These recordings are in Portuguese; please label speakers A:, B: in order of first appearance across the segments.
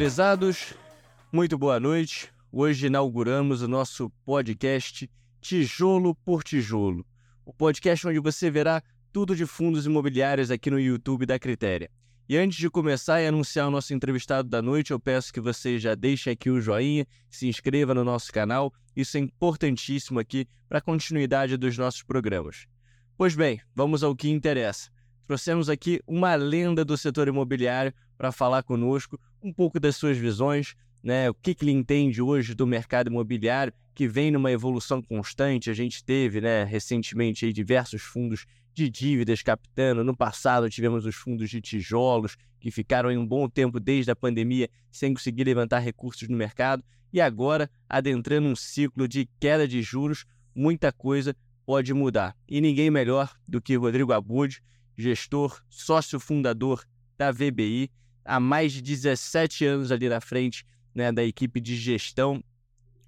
A: Prezados, muito boa noite. Hoje inauguramos o nosso podcast Tijolo por Tijolo, o podcast onde você verá tudo de fundos imobiliários aqui no YouTube da Critéria. E antes de começar e anunciar o nosso entrevistado da noite, eu peço que você já deixe aqui o joinha, se inscreva no nosso canal, isso é importantíssimo aqui para a continuidade dos nossos programas. Pois bem, vamos ao que interessa. Trouxemos aqui uma lenda do setor imobiliário para falar conosco um pouco das suas visões, né? O que, que ele entende hoje do mercado imobiliário, que vem numa evolução constante. A gente teve, né, recentemente aí, diversos fundos de dívidas captando. No passado tivemos os fundos de tijolos, que ficaram em um bom tempo desde a pandemia sem conseguir levantar recursos no mercado. E agora, adentrando um ciclo de queda de juros, muita coisa pode mudar. E ninguém melhor do que Rodrigo Abud, gestor, sócio fundador da VBI, há mais de 17 anos ali na frente né, da equipe de gestão.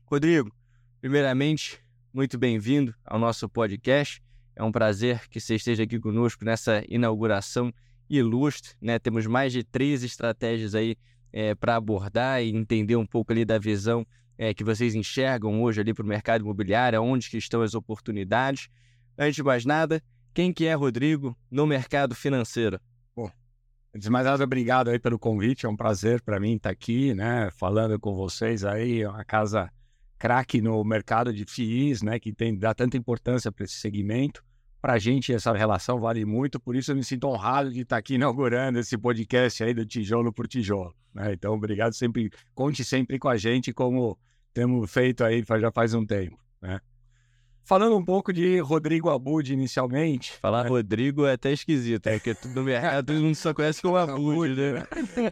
A: Rodrigo, primeiramente, muito bem-vindo ao nosso podcast. É um prazer que você esteja aqui conosco nessa inauguração ilustre. Né? Temos mais de três estratégias aí é, para abordar e entender um pouco ali da visão é, que vocês enxergam hoje ali para o mercado imobiliário, onde que estão as oportunidades. Antes de mais nada, quem que é Rodrigo no mercado financeiro?
B: Antes de mais nada, obrigado aí pelo convite. É um prazer para mim estar aqui, né, falando com vocês aí. É uma casa craque no mercado de FIIs, né, que tem dá tanta importância para esse segmento. Para a gente essa relação vale muito, por isso eu me sinto honrado de estar aqui inaugurando esse podcast aí do tijolo por tijolo. Né? Então, obrigado sempre, conte sempre com a gente como temos feito aí já faz um tempo. Né? Falando um pouco de Rodrigo Abud inicialmente.
A: Falar né? Rodrigo é até esquisito, é porque no mercado todo mundo só conhece como Abud, né?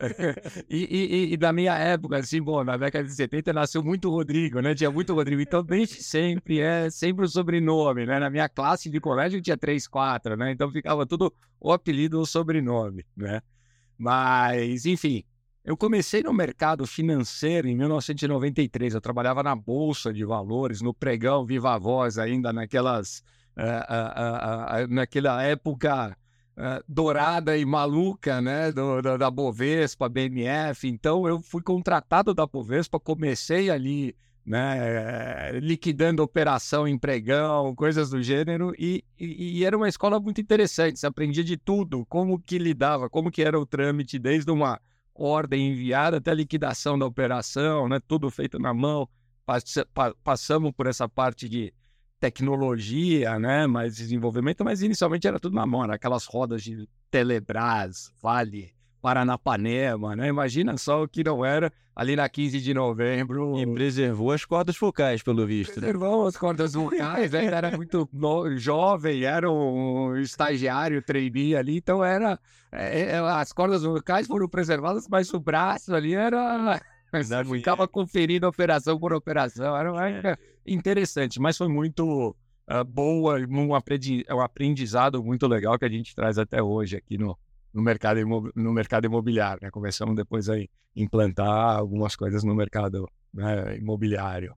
B: e, e, e, da minha época, assim, bom, na década de 70 nasceu muito Rodrigo, né? Tinha muito Rodrigo. Então, desde sempre é sempre o sobrenome, né? Na minha classe de colégio tinha três, quatro, né? Então ficava tudo o apelido ou sobrenome, né? Mas, enfim, eu comecei no mercado financeiro em 1993. Eu trabalhava na Bolsa de Valores, no pregão Viva Voz, ainda naquelas, uh, uh, uh, naquela época dourada e maluca né, do, do, da Bovespa, BMF. Então, eu fui contratado da Bovespa, comecei ali né, liquidando operação em pregão, coisas do gênero, e, e, e, era uma escola muito interessante. Você aprendia de tudo, como que lidava, como que era o trâmite, desde uma ordem enviada até a liquidação da operação, né? tudo feito na mão. Passamos por essa parte de tecnologia, né? mais desenvolvimento, mas inicialmente era tudo na mão, aquelas rodas de Telebrás, Vale, Paranapanema, né? Imagina só o que não era ali na 15 de novembro.
A: E preservou as cordas focais, pelo visto.
B: Né? Preservou as cordas focais, né? era muito no... jovem, era um estagiário, trainee ali, então era... É, é as cordas vocais foram preservadas, mas o braço ali era... Você ficava conferindo operação por operação, era é. interessante, mas foi muito uh, boa, um aprendizado muito legal que a gente traz até hoje aqui no, no mercado, no mercado imobiliário. Né? Começamos depois a implantar algumas coisas no mercado né, imobiliário.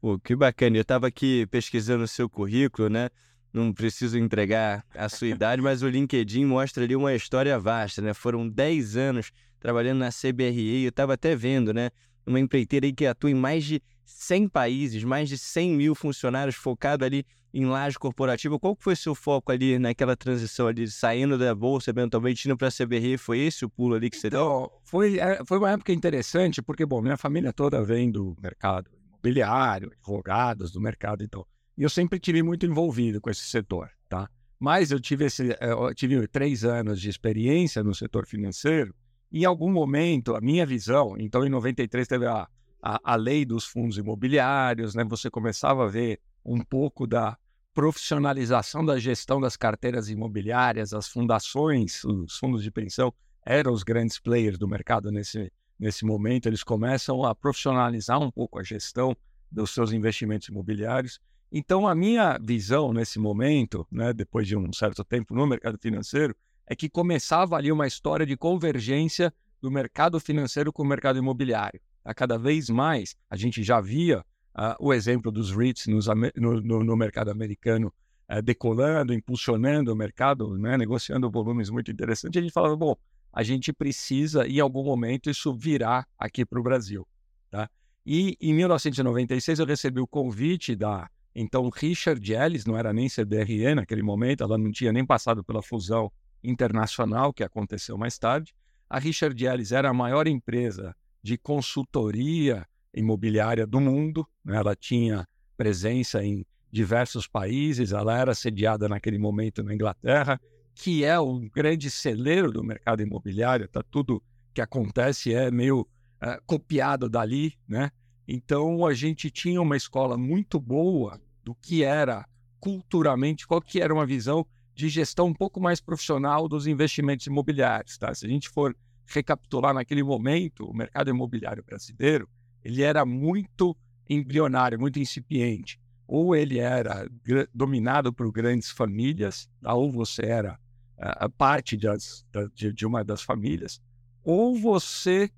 A: Pô, que bacana. Eu estava aqui pesquisando o seu currículo, né? Não preciso entregar a sua idade, mas o LinkedIn mostra ali uma história vasta, né? Foram 10 anos trabalhando na CBRE, eu estava até vendo, né? Uma empreiteira que atua em mais de 100 países, mais de 100 mil funcionários, focado ali em laje corporativa. Qual foi seu foco ali naquela transição ali, saindo da bolsa, eventualmente indo para a CBR? Foi esse o pulo ali que você
B: então, deu? Foi, é, foi uma época interessante, porque, bom, minha família toda vem do mercado imobiliário, advogados do mercado, então. E eu sempre tive muito envolvido com esse setor, tá? Mas eu tive, esse, é, eu tive três anos de experiência no setor financeiro, e em algum momento, a minha visão, então em 93 teve a, a, a lei dos fundos imobiliários, né? Você começava a ver um pouco da profissionalização da gestão das carteiras imobiliárias, as fundações, os fundos de pensão eram os grandes players do mercado nesse, nesse momento. Eles começam a profissionalizar um pouco a gestão dos seus investimentos imobiliários. Então, a minha visão nesse momento, né, depois de um certo tempo no mercado financeiro, é que começava ali uma história de convergência do mercado financeiro com o mercado imobiliário. A cada vez mais, a gente já via uh, o exemplo dos REITs nos, no, no, no, mercado americano uh, decolando, impulsionando o mercado, né, negociando volumes muito interessantes. A gente falava, bom, a gente precisa, em algum momento, isso virar aqui para o Brasil. Tá? E em 1996 eu recebi o convite da então Richard Ellis, não era nem CBRE naquele momento, ela não tinha nem passado pela fusão internacional que aconteceu mais tarde. A Richard Ellis era a maior empresa de consultoria imobiliária do mundo, né? ela tinha presença em diversos países, ela era sediada naquele momento na Inglaterra, que é um grande celeiro do mercado imobiliário, tá tudo que acontece é meio uh, copiado dali, né? Então a gente tinha uma escola muito boa do que era culturalmente, qual que era uma visão de gestão um pouco mais profissional dos investimentos imobiliários, tá? Se a gente for recapitular naquele momento, o mercado imobiliário brasileiro, ele era muito embrionário, muito incipiente. Ou ele era dominado por grandes famílias, tá? ou você era a parte das, de, de, uma das famílias, ou você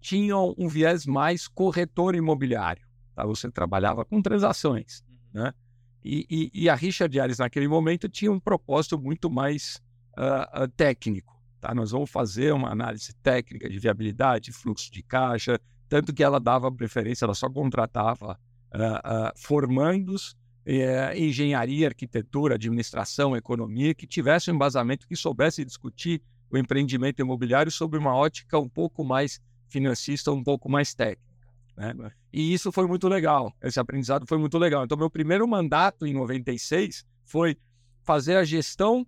B: tinha um viés mais corretor imobiliário. Tá? Você trabalhava com transações. Uhum. Né? E, e, e, a Richard Harris, naquele momento, tinha um propósito muito mais uh, técnico. Tá? Nós vamos fazer uma análise técnica de viabilidade, fluxo de caixa, tanto que ela dava preferência, ela só contratava uh, formandos é, engenharia, arquitetura, administração, economia, que tivesse um embasamento que soubesse discutir o empreendimento imobiliário sob uma ótica um pouco mais financista, um pouco mais técnica. Né? E isso foi muito legal, esse aprendizado foi muito legal. Então, meu primeiro mandato em 96 foi fazer a gestão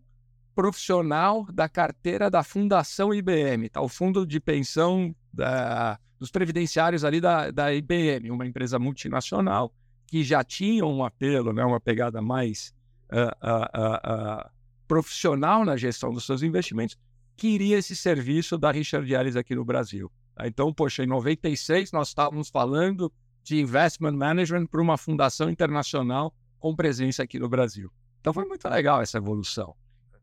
B: profissional da carteira da Fundação IBM, tá? o fundo de pensão da, dos previdenciários ali da, da IBM, uma empresa multinacional que já tinham um apelo, né, uma pegada mais uh, uh, uh, profissional na gestão dos seus investimentos, queria esse serviço da Richard Ellis aqui no Brasil. Tá? Então, poxa, em 96 nós estávamos falando de investment management para uma fundação internacional com presença aqui no Brasil. Então foi muito legal essa evolução.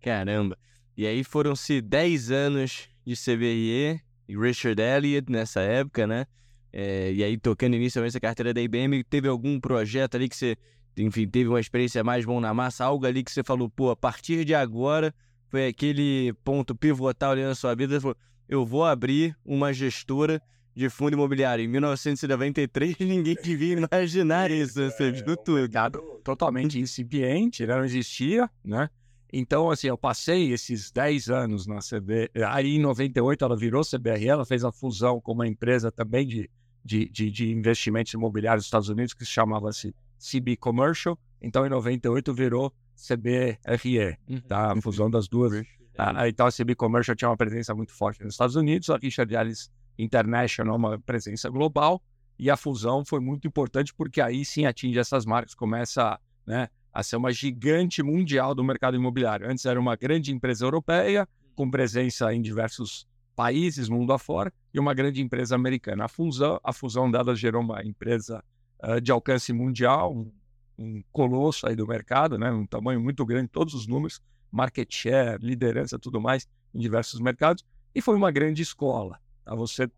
A: Caramba. E aí foram-se 10 anos de CBRE e Richard Elliott nessa época, né? É, e aí, tocando inicialmente a carteira da IBM, teve algum projeto ali que você, enfim, teve uma experiência mais bom na massa, algo ali que você falou, pô, a partir de agora foi aquele ponto pivotal ali na sua vida, você falou, eu vou abrir uma gestora de fundo imobiliário. Em 1993, ninguém devia imaginar isso, você viu tudo.
B: Mercado totalmente incipiente, né? não existia, né? Então, assim, eu passei esses 10 anos na CB. Aí, em 98, ela virou CBRE, ela fez a fusão com uma empresa também de de, de, de investimentos imobiliários dos Estados Unidos, que chamava-se CB Commercial. Então, em 98, virou CBRE, uhum. tá? a fusão das duas. Ah, então, a CB Commercial tinha uma presença muito forte nos Estados Unidos, a Richard Ellis International, uma presença global, e a fusão foi muito importante porque aí sim atinge essas marcas, começa né, a ser uma gigante mundial do mercado imobiliário. Antes era uma grande empresa europeia, com presença em diversos países mundo afora e uma grande empresa americana. A fusão, a fusão delas gerou uma empresa uh, de alcance mundial, um, um, colosso aí do mercado, né? um tamanho muito grande, todos os números, market share, liderança, tudo mais, em diversos mercados, e foi uma grande escola. Tá? Você,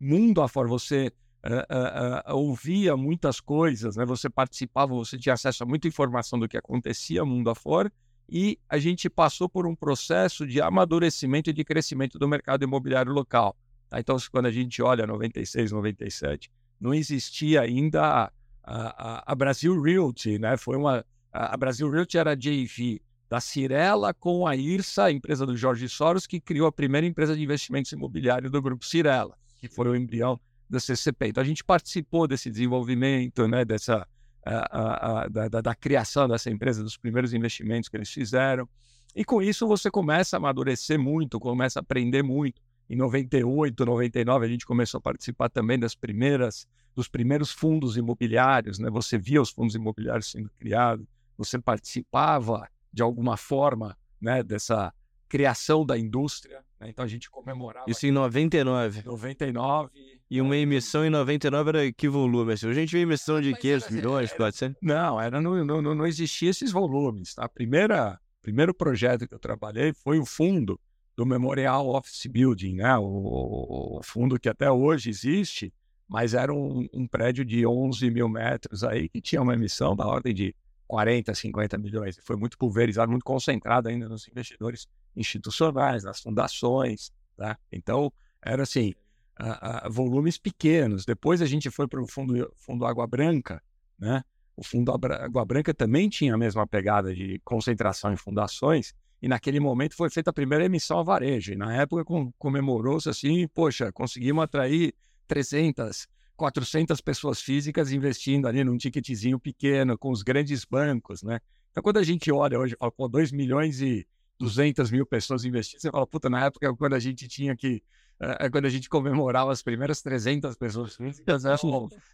B: mundo afora, você uh, uh, ouvia muitas coisas, né? você participava, você tinha acesso a muita informação do que acontecia mundo afora, e a gente passou por um processo de amadurecimento e de crescimento do mercado imobiliário local. Tá? Então, quando a gente olha 96, 97, não existia ainda a, a, a Brasil Realty, né? Foi uma a Brasil Realty era a JV da Cirela com a IRSA, a empresa do Jorge Soros, que criou a primeira empresa de investimentos imobiliários do grupo Cirela, que foi o embrião da CCP. Então a gente participou desse desenvolvimento, né, dessa a, a, da, da, criação dessa empresa, dos primeiros investimentos que eles fizeram. E com isso você começa a amadurecer muito, começa a aprender muito. Em 98, 99, a gente começou a participar também das primeiras, dos primeiros fundos imobiliários, né? Você via os fundos imobiliários sendo criados, você participava de alguma forma, né, dessa criação da indústria. Né? Então a gente comemorava.
A: Isso em 99.
B: 99.
A: E uma emissão em 99 era que volume? Assim, a gente viu emissão de 500 milhões, 400?
B: Não, era, não, não, não existia esses volumes. Tá? A primeira primeiro projeto que eu trabalhei foi o fundo do Memorial Office Building, né? o, o fundo que até hoje existe, mas era um, um, prédio de 11 mil metros aí que tinha uma emissão da ordem de 40, 50 milhões. Foi muito pulverizado, muito concentrado ainda nos investidores institucionais, nas fundações, Tá? Então, era assim, uh, uh, volumes pequenos. Depois a gente foi para o fundo, fundo Água Branca, né? O fundo Água Branca também tinha a mesma pegada de concentração em fundações, e naquele momento foi feita a primeira emissão a varejo. E na época comemorou-se assim, poxa, conseguimos atrair 300, 400 pessoas físicas investindo ali num ticketzinho pequeno com os grandes bancos, né? Então, quando a gente olha hoje, fala, pô, 2 milhões e 200 mil pessoas investindo, você fala, puta, na época, quando a gente tinha que, é, quando a gente comemorava as primeiras 300 pessoas físicas, é,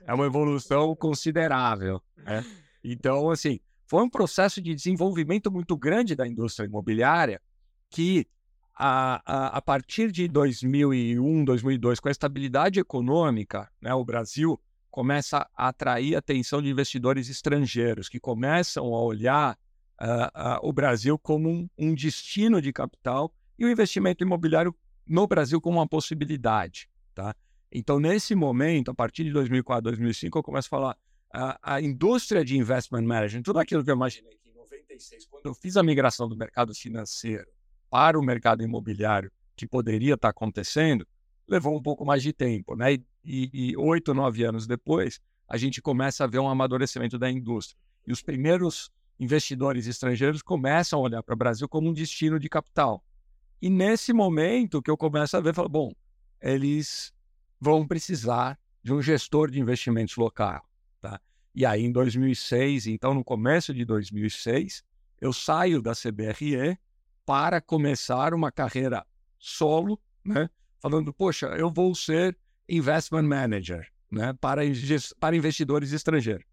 B: é uma evolução considerável, né? Então, assim, foi um processo de desenvolvimento muito grande da indústria imobiliária que, a, a, a partir de 2001, 2002, com a estabilidade econômica, né, o Brasil começa a atrair a atenção de investidores estrangeiros que começam a olhar uh, uh, o Brasil como um, um, destino de capital e o investimento imobiliário no Brasil como uma possibilidade. Tá? Então, nesse momento, a partir de 2004, 2005, eu começo a falar a, a indústria de investment management, tudo aquilo que eu imaginei que em 96, quando eu fiz a migração do mercado financeiro para o mercado imobiliário, que poderia estar acontecendo, levou um pouco mais de tempo, né? E oito, nove anos depois, a gente começa a ver um amadurecimento da indústria. E os primeiros investidores estrangeiros começam a olhar para o Brasil como um destino de capital. E nesse momento que eu começo a ver, falo, bom, eles vão precisar de um gestor de investimentos local. Tá? E aí, em 2006, então no começo de 2006, eu saio da CBRE para começar uma carreira solo, né? falando, poxa, eu vou ser investment manager né? para, para investidores estrangeiros.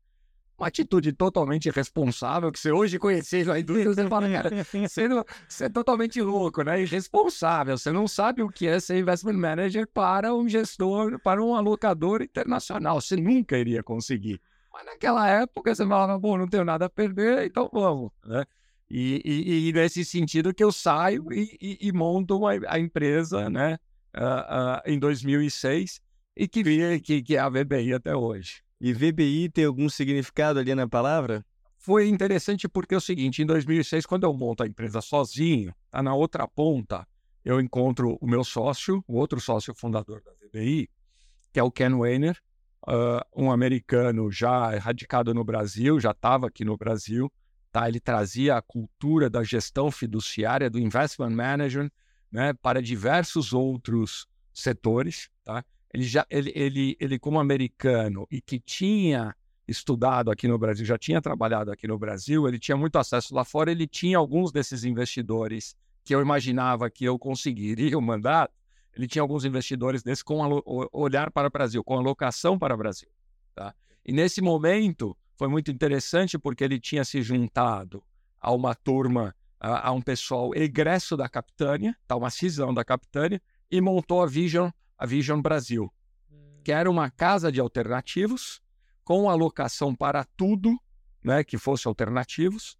B: Uma atitude totalmente irresponsável, que você hoje conhecendo a indústria, você fala, cara, você, não, você é totalmente louco, né? Irresponsável. Você não sabe o que é ser investment manager para um gestor, para um alocador internacional. Você nunca iria conseguir. Mas naquela época você falava, bom, não tenho nada a perder, então vamos, né? E, e, e nesse sentido que eu saio e, e, monto a, a, empresa, né? Uh, uh, em 2006 e que, que, que é a VBI até hoje.
A: E VBI tem algum significado ali na palavra?
B: Foi interessante porque é o seguinte, em 2006, quando eu monto a empresa sozinho, tá na outra ponta, eu encontro o meu sócio, o outro sócio fundador da VBI, que é o Ken Weiner, uh, um americano já radicado no Brasil, já estava aqui no Brasil, tá? Ele trazia a cultura da gestão fiduciária, do investment management, né, para diversos outros setores, tá? Ele já, ele, ele, ele como americano e que tinha estudado aqui no Brasil, já tinha trabalhado aqui no Brasil, ele tinha muito acesso lá fora, ele tinha alguns desses investidores que eu imaginava que eu conseguiria o mandato, ele tinha alguns investidores desses com olhar para o Brasil, com alocação para o Brasil. Tá? E nesse momento foi muito interessante porque ele tinha se juntado a uma turma, a, a um pessoal egresso da Capitânia, tá? uma cisão da Capitânia, e montou a Vision, a Vision Brasil, que era uma casa de alternativos com alocação para tudo, né, que fosse alternativos,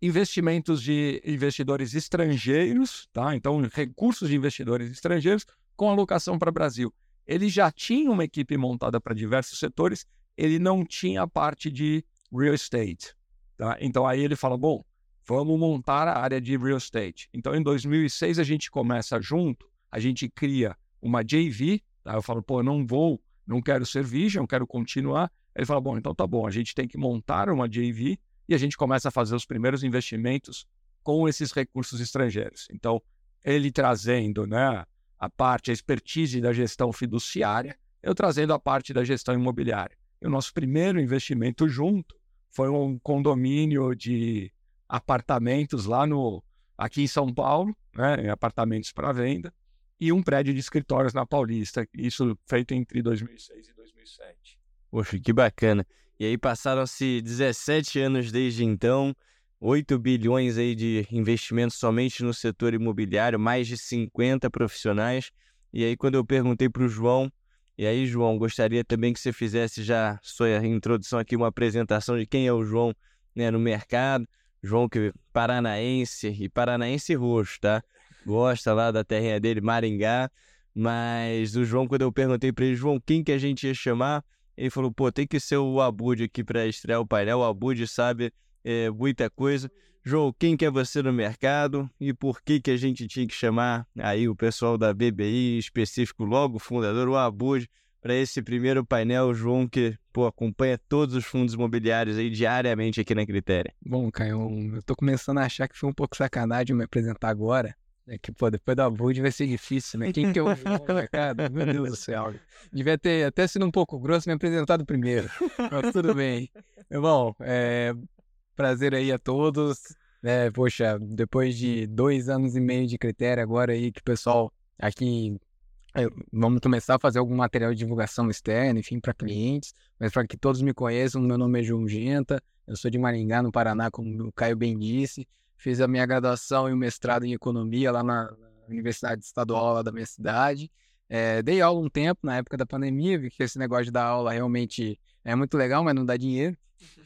B: investimentos de investidores estrangeiros, tá? Então, recursos de investidores estrangeiros com alocação para o Brasil. Ele já tinha uma equipe montada para diversos setores, ele não tinha a parte de real estate, tá? Então aí ele fala, bom, vamos montar a área de real estate. Então em 2006 a gente começa junto, a gente cria uma JV, tá? Eu falo, pô, não vou, não quero ser Vision, quero continuar. Ele fala, bom, então tá bom, a gente tem que montar uma JV e a gente começa a fazer os primeiros investimentos com esses recursos estrangeiros. Então, ele trazendo né, a parte, a expertise da gestão fiduciária, eu trazendo a parte da gestão imobiliária. E o nosso primeiro investimento junto foi um condomínio de apartamentos lá no aqui em São Paulo, né, apartamentos para venda, e um prédio de escritórios na Paulista, isso feito entre 2006 e 2007.
A: Poxa, que bacana. E aí passaram-se 17 anos desde então, 8 bilhões aí de investimentos somente no setor imobiliário, mais de 50 profissionais. E aí quando eu perguntei para o João, e aí João, gostaria também que você fizesse já sua introdução aqui, uma apresentação de quem é o João né, no mercado. João que é paranaense e paranaense roxo, tá? Gosta lá da terrinha dele, Maringá. Mas o João, quando eu perguntei para ele, João, quem que a gente ia chamar? Ele falou, pô, tem que ser o Abud aqui para estrear o painel. O Abud sabe é, muita coisa. João, quem que é você no mercado e por que que a gente tinha que chamar aí o pessoal da BBI, específico logo o fundador, o Abud, para esse primeiro painel, João, que pô, acompanha todos os fundos imobiliários aí diariamente aqui na Critéria.
C: Bom, Caio, eu tô começando a achar que foi um pouco sacanagem me apresentar agora. É que, pô, depois da Abud vai ser difícil, né? Quem que eu vou no mercado? Meu Deus do céu. Devia ter até sido um pouco grosso me apresentado primeiro. Mas tudo bem. Bom, é, prazer aí a todos. É, poxa, depois de dois anos e meio de critério agora aí que o pessoal aqui vamos começar a fazer algum material de divulgação externa, enfim, para clientes, mas para que todos me conheçam, meu nome é João Genta, eu sou de Maringá, no Paraná, como o Caio bem disse, fiz a minha graduação e o mestrado em economia lá na, Universidade Estadual lá da minha cidade, é, dei aula um tempo na época da pandemia, vi que esse negócio de dar aula realmente é muito legal, mas não dá dinheiro,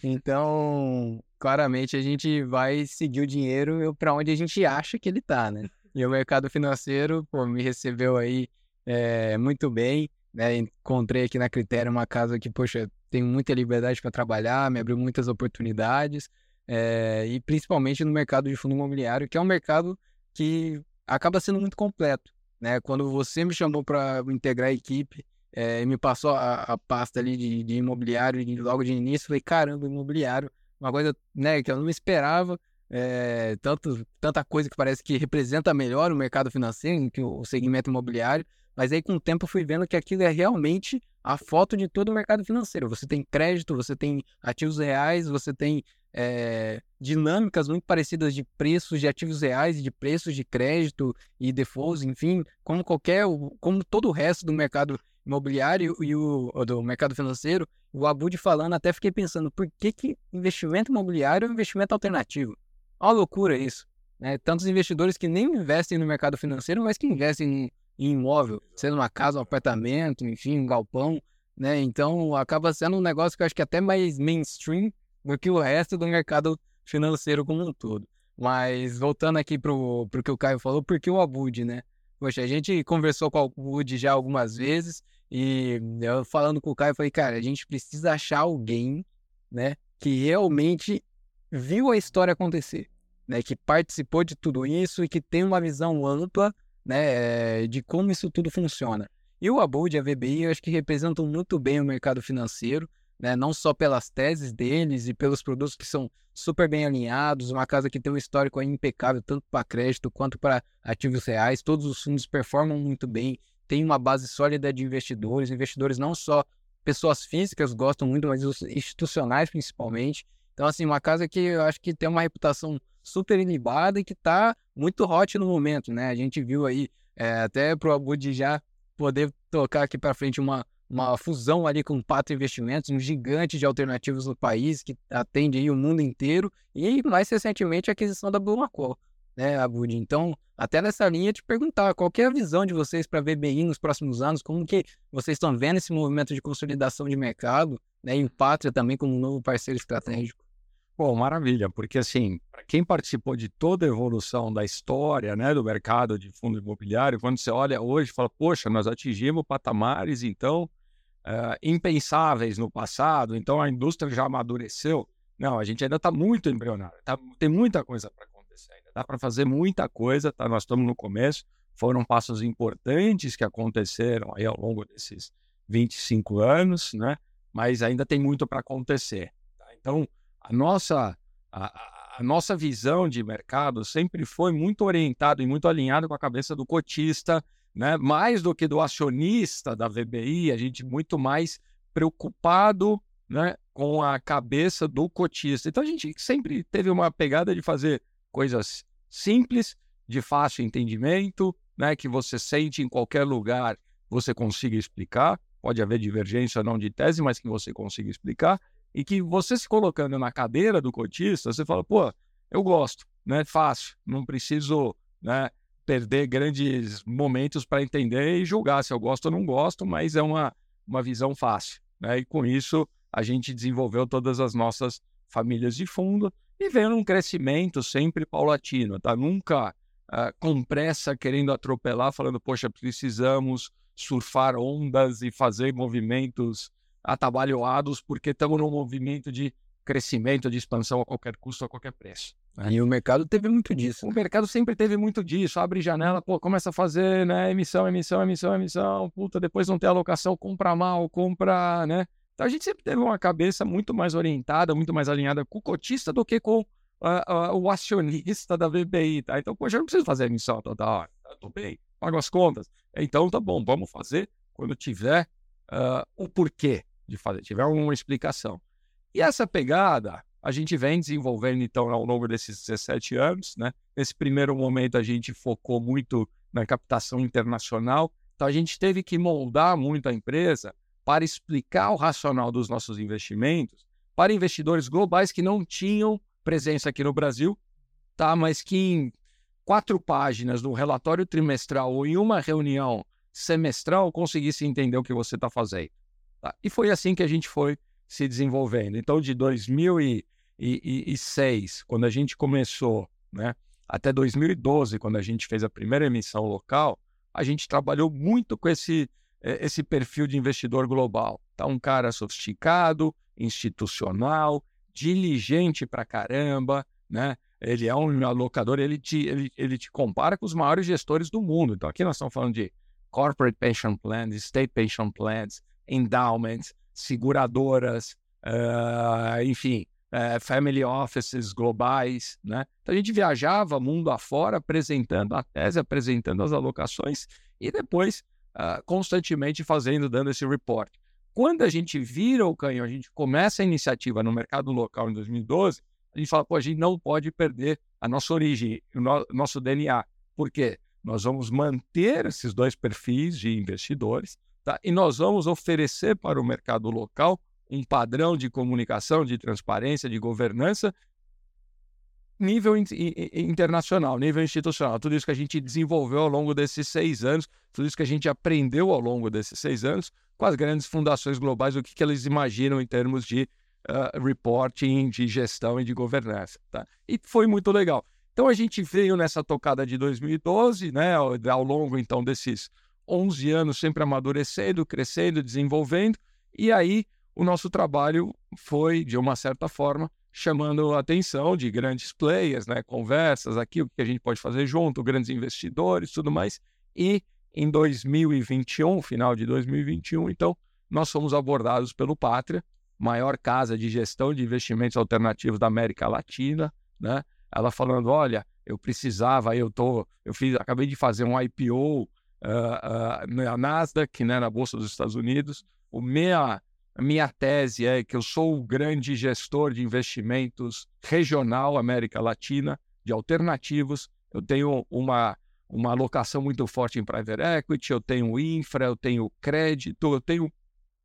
C: então claramente a gente vai seguir o dinheiro para onde a gente acha que ele está, né? E o mercado financeiro, pô, me recebeu aí é, muito bem. Né? Encontrei aqui na Critério uma casa que, poxa, tenho muita liberdade para trabalhar, me abriu muitas oportunidades, é, e principalmente no mercado de fundo imobiliário, que é um mercado que acaba sendo muito completo. Né? Quando você me chamou para integrar a equipe, é, me passou a, a, pasta ali de, de imobiliário e logo de início, falei, caramba, imobiliário, uma coisa né, que eu não esperava, é, tanto, tanta coisa que parece que representa melhor o mercado financeiro, que o segmento imobiliário, mas aí com o tempo fui vendo que aquilo é realmente a foto de todo o mercado financeiro. Você tem crédito, você tem ativos reais, você tem é, dinâmicas muito parecidas de preços de ativos reais e de preços de crédito e defaults, enfim, como qualquer, como todo o resto do mercado imobiliário e o do mercado financeiro. O Abud falando, até fiquei pensando, por que, que investimento imobiliário é um investimento alternativo? Uma loucura isso. Né? Tantos investidores que nem investem no mercado financeiro, mas que investem em imóvel, sendo uma casa, um apartamento, enfim, um galpão, né? Então acaba sendo um negócio que eu acho que é até mais mainstream do que o resto do mercado financeiro como um todo. Mas voltando aqui pro, pro que o Caio falou, por que o Abud, né? Poxa, a gente conversou com o Abud já algumas vezes e eu falando com o Caio, falei, cara, a gente precisa achar alguém, né, que realmente viu a história acontecer, né, que participou de tudo isso e que tem uma visão ampla né, de como isso tudo funciona. E o Abud e a VBI, eu acho que representam muito bem o mercado financeiro, né, não só pelas teses deles e pelos produtos que são super bem alinhados, uma casa que tem um histórico impecável, tanto para crédito quanto para ativos reais, todos os fundos performam muito bem, tem uma base sólida de investidores, investidores não só pessoas físicas gostam muito, mas os institucionais principalmente. Então, assim, uma casa que eu acho que tem uma reputação super ilibada e que está muito hot no momento, né? A gente viu aí, é, até pro Abud já poder tocar aqui para frente uma, uma fusão ali com o Pato Investimentos, um gigante de alternativas no país que atende aí o mundo inteiro e mais recentemente a aquisição da Blumacol, né, Abud? Então, até nessa linha te perguntar, qual é a visão de vocês para a VBI nos próximos anos? Como que vocês estão vendo esse movimento de consolidação de mercado, né, e o Pátria também como um novo parceiro estratégico?
B: Bom, maravilha, porque assim, para quem participou de toda a evolução da história, né, do mercado de fundo imobiliário, quando você olha hoje, fala, poxa, nós atingimos patamares, então, uh, impensáveis no passado, então a indústria já amadureceu. Não, a gente ainda está muito embrionário, tá, tem muita coisa para acontecer ainda, dá para fazer muita coisa, tá? Nós estamos no começo, foram passos importantes que aconteceram aí ao longo desses 25 anos, né? Mas ainda tem muito para acontecer. Tá? Então, a nossa, a, a, nossa visão de mercado sempre foi muito orientada e muito alinhada com a cabeça do cotista, né? mais do que do acionista da VBI, a gente muito mais preocupado né, com a cabeça do cotista. Então a gente sempre teve uma pegada de fazer coisas simples, de fácil entendimento, né, que você sente em qualquer lugar, você consiga explicar. Pode haver divergência não de tese, mas que você consiga explicar e que você se colocando na cadeira do cotista, você fala, pô, eu gosto, né? Fácil, não preciso, né? Perder grandes momentos para entender e julgar se eu gosto ou não gosto, mas é uma, uma visão fácil, né? E com isso a gente desenvolveu todas as nossas famílias de fundo e vendo um crescimento sempre paulatino, tá? Nunca uh, com pressa querendo atropelar, falando, poxa, precisamos surfar ondas e fazer movimentos atabalhoados porque estamos num movimento de crescimento, de expansão a qualquer custo, a qualquer preço.
C: Né? E o mercado teve muito disso.
B: O mercado sempre teve muito disso. Abre janela, pô, começa a fazer né, emissão, emissão, emissão, emissão. Puta, depois não tem alocação, compra mal, compra, né? Então a gente sempre teve uma cabeça muito mais orientada, muito mais alinhada com o cotista do que com uh, uh, o acionista da VBI, tá? Então, poxa, eu não preciso fazer emissão toda hora. Tá? Tô bem, pago as contas. Então, tá bom, vamos fazer quando tiver uh, o porquê de fazer, tiver uma explicação. E essa pegada a gente vem desenvolvendo então ao longo desses 17 anos, né? Nesse primeiro momento a gente focou muito na captação internacional, então a gente teve que moldar muito a empresa para explicar o racional dos nossos investimentos para investidores globais que não tinham presença aqui no Brasil, tá? Mas que em quatro páginas no relatório trimestral ou em uma reunião semestral conseguisse entender o que você está fazendo. Tá? E foi assim que a gente foi se desenvolvendo. Então, de 2006, quando a gente começou, né, até 2012, quando a gente fez a primeira emissão local, a gente trabalhou muito com esse, eh, esse perfil de investidor global. Tá? Um cara sofisticado, institucional, diligente pra caramba, né? Ele é um alocador, ele te, ele, ele te compara com os maiores gestores do mundo. Então, aqui nós estamos falando de corporate pension plans, state pension plans, endowments, seguradoras, uh, enfim, uh, family offices globais, né? Então a gente viajava mundo afora apresentando a tese, apresentando as alocações e depois uh, constantemente fazendo, dando esse report. Quando a gente vira o canhão, a gente começa a iniciativa no mercado local em 2012, a gente fala, pô, a gente não pode perder a nossa origem, o no nosso DNA. Por quê? Nós vamos manter esses dois perfis de investidores, Tá? E nós vamos oferecer para o mercado local um padrão de comunicação, de transparência, de governança, nível in internacional, nível institucional. Tudo isso que a gente desenvolveu ao longo desses seis anos, tudo isso que a gente aprendeu ao longo desses seis anos com as grandes fundações globais, o que, que elas imaginam em termos de uh, reporting, de gestão e de governança. Tá? E foi muito legal. Então a gente veio nessa tocada de 2012, né, ao longo então desses 11 anos sempre amadurecendo, crescendo, desenvolvendo, e aí o nosso trabalho foi, de uma certa forma, chamando a atenção de grandes players, né? conversas aqui, o que a gente pode fazer junto, grandes investidores, tudo mais. E em 2021, final de 2021, então, nós fomos abordados pelo Pátria, maior casa de gestão de investimentos alternativos da América Latina, né? Ela falando, olha, eu precisava, eu tô, eu fiz, acabei de fazer um IPO uh, uh, na Nasdaq, né, na Bolsa dos Estados Unidos. O minha, minha tese é que eu sou o grande gestor de investimentos regional América Latina, de alternativos. Eu tenho uma, uma alocação muito forte em private equity, eu tenho infra, eu tenho crédito, eu tenho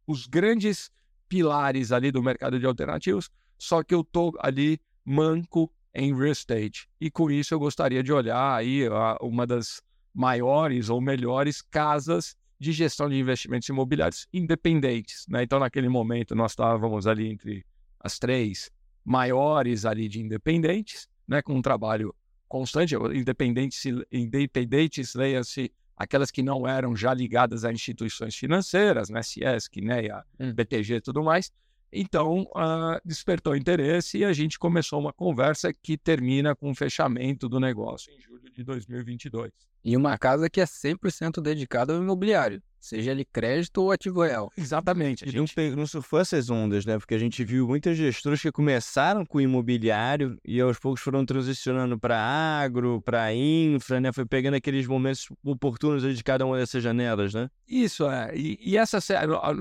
B: os grandes pilares ali do mercado de alternativos, só que eu estou ali manco em real estate. E com isso eu gostaria de olhar aí uma das maiores ou melhores casas de gestão de investimentos imobiliários independentes. Né? Então, naquele momento, nós estávamos ali entre as três maiores ali de independentes, né? com um trabalho constante, independentes, independentes leia-se aquelas que não eram já ligadas a instituições financeiras, né? CIESC, NEA, hum. BTG e tudo mais. Então, uh, despertou interesse e a gente começou uma conversa que termina com o fechamento do negócio em julho de 2022.
C: E uma casa que é 100% dedicada ao imobiliário, seja ele crédito ou ativo real.
B: Exatamente.
A: A gente não, não surfou essas ondas, né? Porque a gente viu muitas gestoras que começaram com imobiliário e aos poucos foram transicionando para agro, para infra, né? Foi pegando aqueles momentos oportunos de cada uma dessas janelas, né?
B: Isso, é. E, e essa,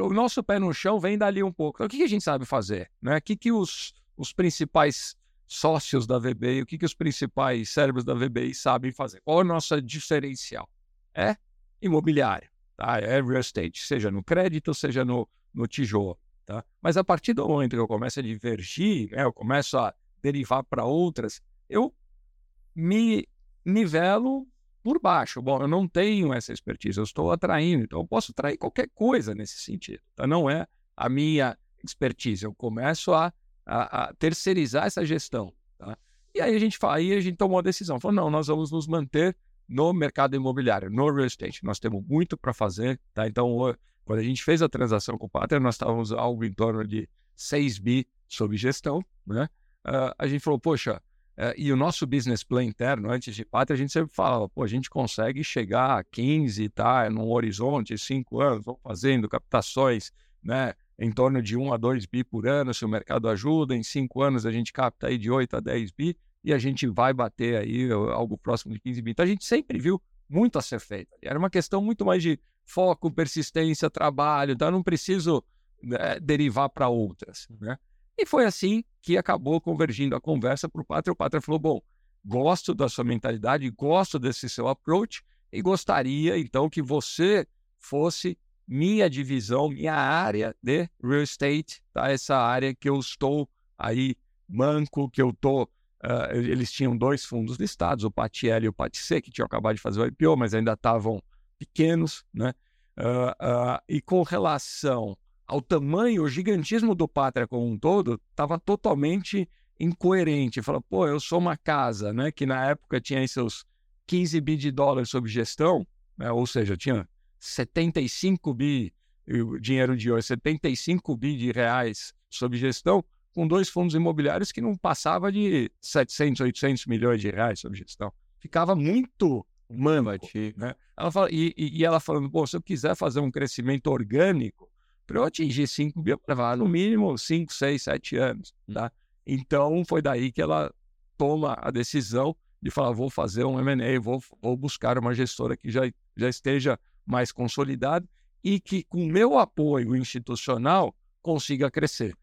B: o nosso pé no chão vem dali um pouco. Então, o que a gente sabe fazer? Né? O que, que os, os principais sócios da VBI, o que, que os principais cérebros da VBI sabem fazer. Qual é o nosso diferencial? É imobiliário, tá? é real estate, seja no crédito, seja no, no tijolo. Tá? Mas a partir do momento que eu começo a divergir, né, eu começo a derivar para outras, eu me nivelo por baixo. Bom, eu não tenho essa expertise, eu estou atraindo, então eu posso atrair qualquer coisa nesse sentido. Tá? Não é a minha expertise, eu começo a a, a terceirizar essa gestão. Tá? E aí a gente aí a gente tomou a decisão, falou, não, nós vamos nos manter no mercado imobiliário, no real estate. Nós temos muito para fazer, tá? Então, quando a gente fez a transação com o Pátria, nós estávamos algo em torno de 6 bi sob gestão, né? Uh, a gente falou, poxa, uh, e o nosso business plan interno, antes de pátria, a gente sempre falava, pô, a gente consegue chegar a 15, tá? Num horizonte, 5 anos, vamos fazendo captações, né? Em torno de 1 a 2 bi por ano, se o mercado ajuda, em 5 anos a gente capta aí de 8 a 10 bi, e a gente vai bater aí algo próximo de 15 bi. Então a gente sempre viu muito a ser feito. Era uma questão muito mais de foco, persistência, trabalho, então eu não preciso né, derivar para outras. Né? E foi assim que acabou convergindo a conversa para o Pátria. O Pátria falou: bom, gosto da sua mentalidade, gosto desse seu approach e gostaria então que você fosse minha divisão, minha área de real estate, tá? Essa área que eu estou aí manco, que eu estou Uh, eles tinham dois fundos listados, o PATL e o PATC, que tinham acabado de fazer o IPO, mas ainda estavam pequenos, né? Uh, uh, e com relação ao tamanho, o gigantismo do Pátria como um todo, estava totalmente incoerente. Fala, pô, eu sou uma casa, né, que na época tinha seus 15 bi de dólares sob gestão, né, ou seja, tinha 75 bi, o dinheiro de hoje, 75 bi de reais sob gestão, com dois fundos imobiliários que não passava de 700, 800 milhões de reais sob gestão. Ficava muito manco, né? Ela fala, e, e, ela falando, pô, se eu quiser fazer um crescimento orgânico, para eu atingir 5 mil, levar no mínimo 5, 6, 7 anos, hum. tá? Então, foi daí que ela toma a decisão de falar, vou fazer um M&A, vou, vou buscar uma gestora que já, já esteja mais consolidada e que, com meu apoio institucional, consiga crescer.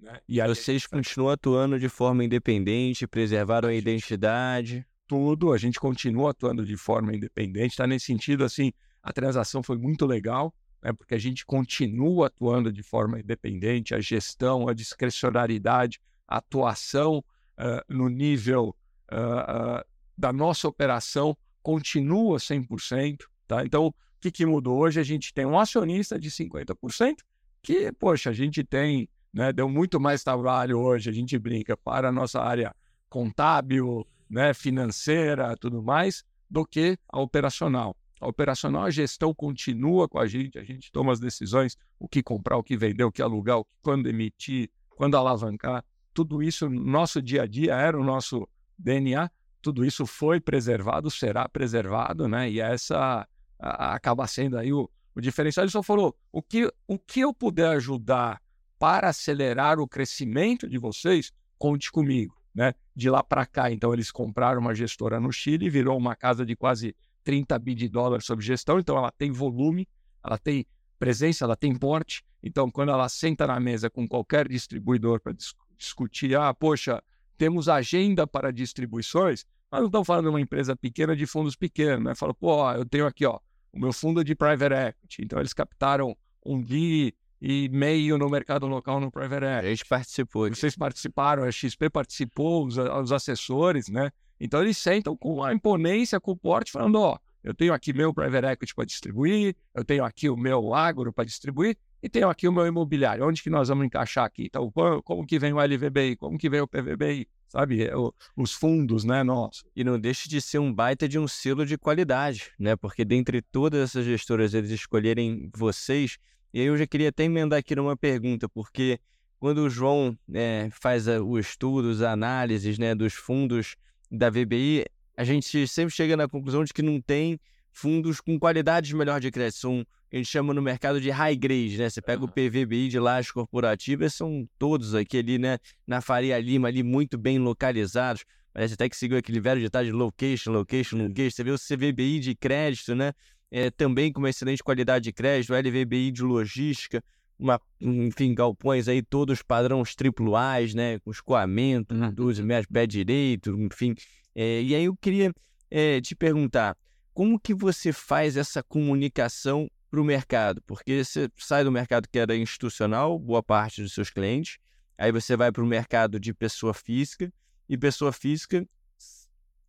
A: Né? E aí vocês continuam atuando de forma independente, preservaram a identidade?
B: Tudo, a gente continua atuando de forma independente, está nesse sentido, assim, a transação foi muito legal, né, porque a gente continua atuando de forma independente, a gestão, a discrecionalidade, a atuação uh, no nível uh, uh, da nossa operação continua 100%, tá? Então, o que, que mudou? Hoje a gente tem um acionista de 50%, que, poxa, a gente tem né? Deu muito mais trabalho hoje, a gente brinca, para a nossa área contábil, né, financeira, tudo mais, do que a operacional. A operacional, a gestão continua com a gente, a gente toma as decisões, o que comprar, o que vender, o que alugar, quando emitir, quando alavancar. Tudo isso, nosso dia a dia, era o nosso DNA, tudo isso foi preservado, será preservado, né? E essa a, acaba sendo aí o, o diferencial. Ele só falou: o que, o que eu puder ajudar para acelerar o crescimento de vocês, conte comigo. Né? De lá para cá, então, eles compraram uma gestora no Chile, virou uma casa de quase 30 bi de dólares sob gestão, então ela tem volume, ela tem presença, ela tem porte. Então, quando ela senta na mesa com qualquer distribuidor para dis discutir, ah, poxa, temos agenda para distribuições, nós não estamos falando de uma empresa pequena de fundos pequenos, né? Fala, pô, eu tenho aqui, ó, o meu fundo de private equity. Então, eles captaram um bi e meio no mercado local no Private Equity.
A: A gente participou.
B: Vocês participaram, a XP participou, os, os assessores, né? Então eles sentam com a imponência, com o porte, falando: ó, eu tenho aqui meu Private Equity para distribuir, eu tenho aqui o meu agro para distribuir e tenho aqui o meu imobiliário. Onde que nós vamos encaixar aqui? Então, como que vem o LVBI? Como que vem o PVBI? Sabe, é o, os fundos, né, nossa.
A: E não deixe de ser um baita de um selo de qualidade, né? Porque dentre todas essas gestoras, eles escolherem vocês, e aí eu já queria até emendar aqui numa pergunta, porque quando o João é, faz a, o estudo, as análises né, dos fundos da VBI, a gente sempre chega na conclusão de que não tem fundos com qualidades melhor de crédito. São a gente chama no mercado de high grade, né? Você pega o PVBI de lajes corporativas, são todos aqui ali, né? Na Faria Lima, ali muito bem localizados. Parece até que seguiu aquele velho ditado de location, location, location. Você vê o CVBI de crédito, né? É, também com uma excelente qualidade de crédito, LVBI de logística, uma, enfim, galpões aí todos padrões AAAs, né, com escoamento, uhum. 12 metros, pé direito, enfim. É, e aí eu queria é, te perguntar, como que você faz essa comunicação para o mercado? Porque você sai do mercado que era institucional, boa parte dos seus clientes, aí você vai para o mercado de pessoa física, e pessoa física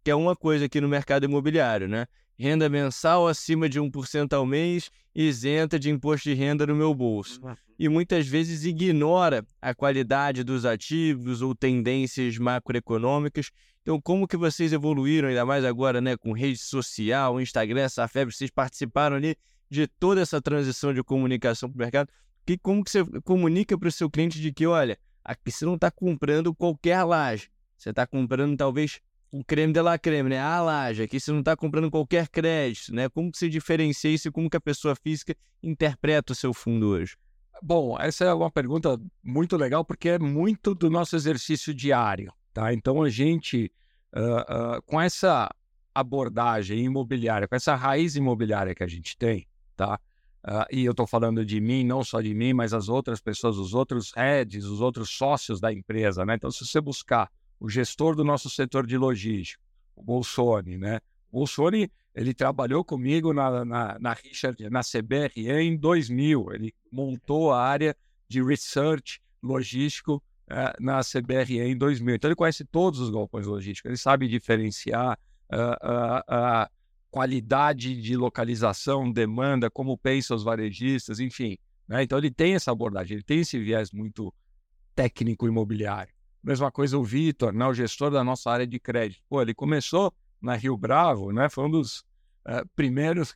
A: que é uma coisa aqui no mercado imobiliário, né? Renda mensal acima de 1% ao mês, isenta de imposto de renda no meu bolso. Uhum. E muitas vezes ignora a qualidade dos ativos ou tendências macroeconômicas. Então, como que vocês evoluíram, ainda mais agora, né, com rede social, Instagram, essa febre, vocês participaram ali de toda essa transição de comunicação para o mercado? Que, como que você comunica para o seu cliente de que, olha, Aqui você não está comprando qualquer laje. Você está comprando talvez o creme de la creme, né? A laje. Aqui você não está comprando qualquer crédito, né? Como que se diferencia isso e como que a pessoa física interpreta o seu fundo hoje?
B: Bom, essa é uma pergunta muito legal porque é muito do nosso exercício diário, tá? Então a gente, uh, uh, com essa abordagem imobiliária, com essa raiz imobiliária que a gente tem, tá? Uh, e eu estou falando de mim, não só de mim, mas as outras pessoas, os outros heads, os outros sócios da empresa, né? Então, se você buscar o gestor do nosso setor de logística, o Bolsoni, né? O Bolsoni, ele trabalhou comigo na, na, na Richard, na CBRE em 2000. Ele montou a área de research logístico uh, na CBRE em 2000. Então, ele conhece todos os galpões logísticos, ele sabe diferenciar uh, uh, qualidade de localização, demanda, como pensam os varejistas, enfim. Né? Então ele tem essa abordagem, ele tem esse viés muito técnico imobiliário. Mesma coisa o Vitor, né? o gestor da nossa área de crédito. Pô, ele começou na Rio Bravo, né? foi um dos uh, primeiros,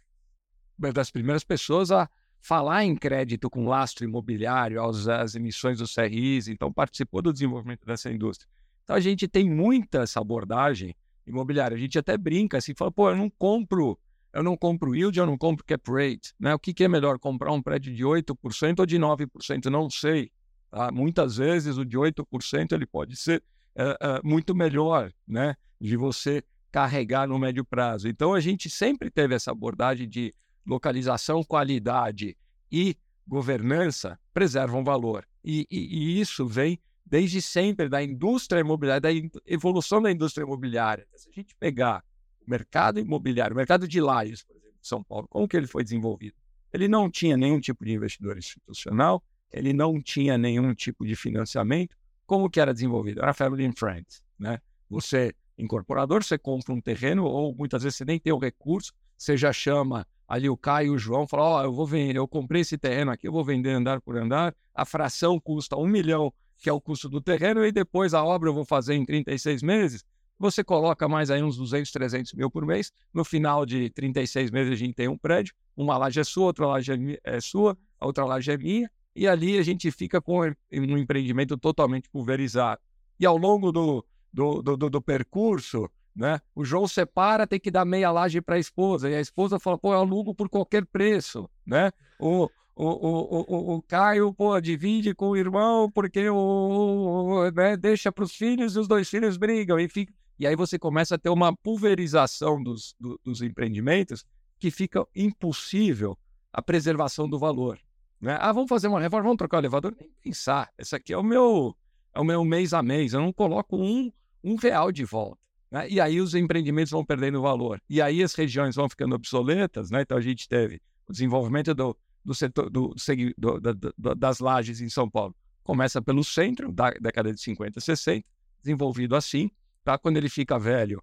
B: das primeiras pessoas a falar em crédito com lastro imobiliário, aos, as emissões dos CRIs, então participou do desenvolvimento dessa indústria. Então a gente tem muita essa abordagem imobiliária. A gente até brinca assim, fala, pô, eu não compro, eu não compro yield, eu não compro cap rate, né? O que, que é melhor, comprar um prédio de 8% ou de 9%? Não sei. Tá? Muitas vezes o de 8% ele pode ser é, é, muito melhor, né? De você carregar no médio prazo. Então a gente sempre teve essa abordagem de localização, qualidade e governança preservam valor. E, e, e isso vem desde sempre da indústria imobiliária, da evolução da indústria imobiliária. Se a gente pegar o mercado imobiliário, o mercado de lajes, por exemplo, de São Paulo, como que ele foi desenvolvido? Ele não tinha nenhum tipo de investidor institucional, ele não tinha nenhum tipo de financiamento. Como que era desenvolvido? Era family and friends, né? Você, incorporador, você compra um terreno ou muitas vezes você nem tem o recurso, você já chama ali o Caio e o João, fala, ó, oh, eu vou vender, eu comprei esse terreno aqui, eu vou vender andar por andar, a fração custa um milhão que é o custo do terreno, e depois a obra eu vou fazer em 36 meses, você coloca mais aí uns 200, 300 mil por mês. No final de 36 meses a gente tem um prédio, uma laje é sua, outra laje é, é sua, a outra laje é minha, e ali a gente fica com um empreendimento totalmente pulverizado. E ao longo do, do, do, do percurso, né, o João separa, tem que dar meia laje para a esposa, e a esposa fala, pô, eu alugo por qualquer preço, né? O, o, o, o, o Caio, pô, divide com o irmão porque o, né, deixa para os filhos e os dois filhos brigam. E, fica... e aí você começa a ter uma pulverização dos, do, dos empreendimentos que fica impossível a preservação do valor. Né? Ah, vamos fazer uma reforma, vamos trocar o elevador? Nem pensar. Esse aqui é o meu, é o meu mês a mês. Eu não coloco um, um real de volta. Né? E aí os empreendimentos vão perdendo valor. E aí as regiões vão ficando obsoletas. Né? Então a gente teve o desenvolvimento do, do setor do, do, do, das lajes em São Paulo. Começa pelo centro, da década de 50, 60, desenvolvido assim. Tá? Quando ele fica velho,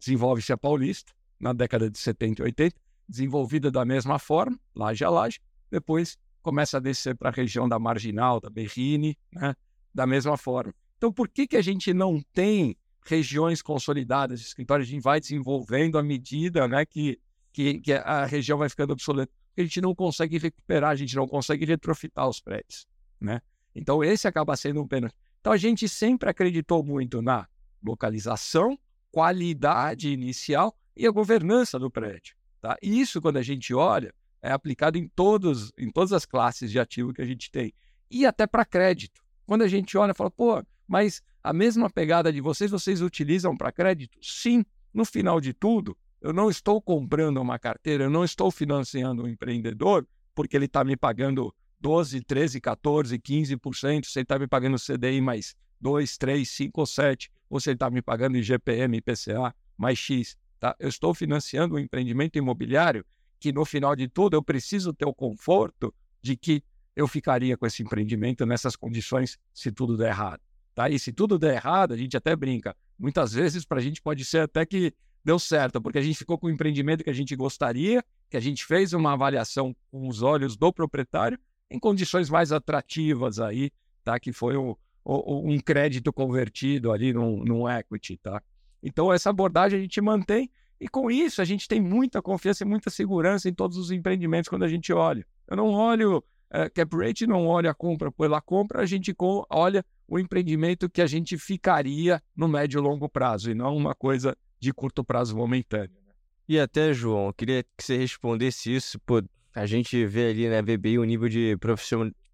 B: desenvolve-se a Paulista, na década de 70 e 80, desenvolvida da mesma forma, laje a laje. Depois começa a descer para a região da Marginal, da Berrine, né? da mesma forma. Então, por que, que a gente não tem regiões consolidadas escritórios? A gente vai desenvolvendo à medida né, que, que, que a região vai ficando obsoleta a gente não consegue recuperar, a gente não consegue retrofitar os prédios, né? Então esse acaba sendo um pênalti. Então a gente sempre acreditou muito na localização, qualidade inicial e a governança do prédio, tá? Isso quando a gente olha é aplicado em todos, em todas as classes de ativo que a gente tem e até para crédito. Quando a gente olha, fala, pô, mas a mesma pegada de vocês, vocês utilizam para crédito? Sim. No final de tudo, eu não estou comprando uma carteira, eu não estou financiando um empreendedor porque ele está me pagando 12, 13, 14, 15%, se ele está me pagando CDI mais 2, 3, 5 ou 7, ou se ele está me pagando IGPM, IPCA mais X. Tá? Eu estou financiando um empreendimento imobiliário que, no final de tudo, eu preciso ter o conforto de que eu ficaria com esse empreendimento nessas condições se tudo der errado. Tá? E se tudo der errado, a gente até brinca. Muitas vezes, para a gente pode ser até que deu certo, porque a gente ficou com o empreendimento que a gente gostaria, que a gente fez uma avaliação com os olhos do proprietário em condições mais atrativas aí, tá? Que foi um, um crédito convertido ali num, num equity, tá? Então essa abordagem a gente mantém e com isso a gente tem muita confiança e muita segurança em todos os empreendimentos quando a gente olha. Eu não olho é, cap rate, não olho a compra pela compra, a gente olha o empreendimento que a gente ficaria no médio e longo prazo, e não uma coisa de curto prazo momentâneo. Né?
A: E até, João, eu queria que você respondesse isso. Pô, a gente vê ali na VBI um nível de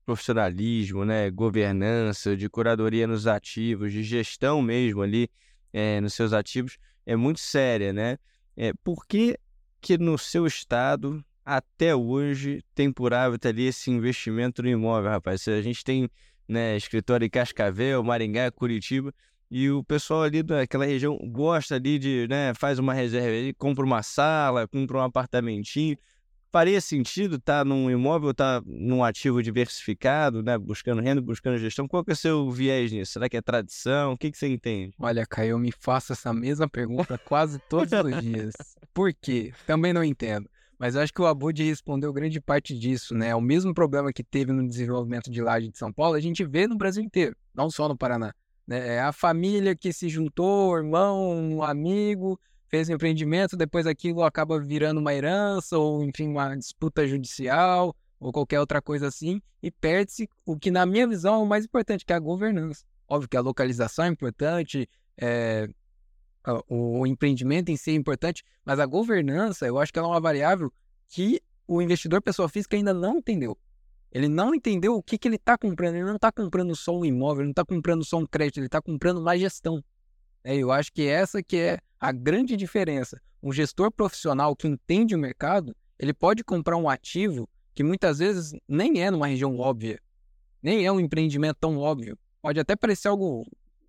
A: profissionalismo, né, governança, de curadoria nos ativos, de gestão mesmo ali é, nos seus ativos, é muito séria, né? É, por que, que no seu estado, até hoje, tem por hábito ali esse investimento no imóvel, rapaz? A gente tem né, escritório em Cascavel, Maringá, Curitiba, e o pessoal ali daquela região gosta ali de, né, faz uma reserva ali, compra uma sala, compra um apartamentinho. Faria sentido estar tá num imóvel, estar tá num ativo diversificado, né, buscando renda, buscando gestão? Qual que é o seu viés nisso? Será que é tradição? O que, que você entende?
C: Olha, Caio, eu me faço essa mesma pergunta quase todos os dias. Por quê? Também não entendo. Mas eu acho que o Abud respondeu grande parte disso, né? O mesmo problema que teve no desenvolvimento de laje de São Paulo, a gente vê no Brasil inteiro, não só no Paraná. Né? É a família que se juntou, irmão, um amigo, fez um empreendimento, depois aquilo acaba virando uma herança, ou enfim, uma disputa judicial, ou qualquer outra coisa assim, e perde-se o que, na minha visão, é o mais importante, que é a governança. Óbvio que a localização é importante, é, o empreendimento em si é importante, mas a governança, eu acho que ela é uma variável que o investidor pessoa física ainda não entendeu. Ele não entendeu o que, que ele está comprando. Ele não está comprando só um imóvel, ele não está comprando só um crédito, ele está comprando uma gestão. É, eu acho que essa que é a grande diferença. Um gestor profissional que entende o mercado, ele pode comprar um ativo que muitas vezes nem é numa região óbvia, nem é um empreendimento tão óbvio. Pode até parecer algo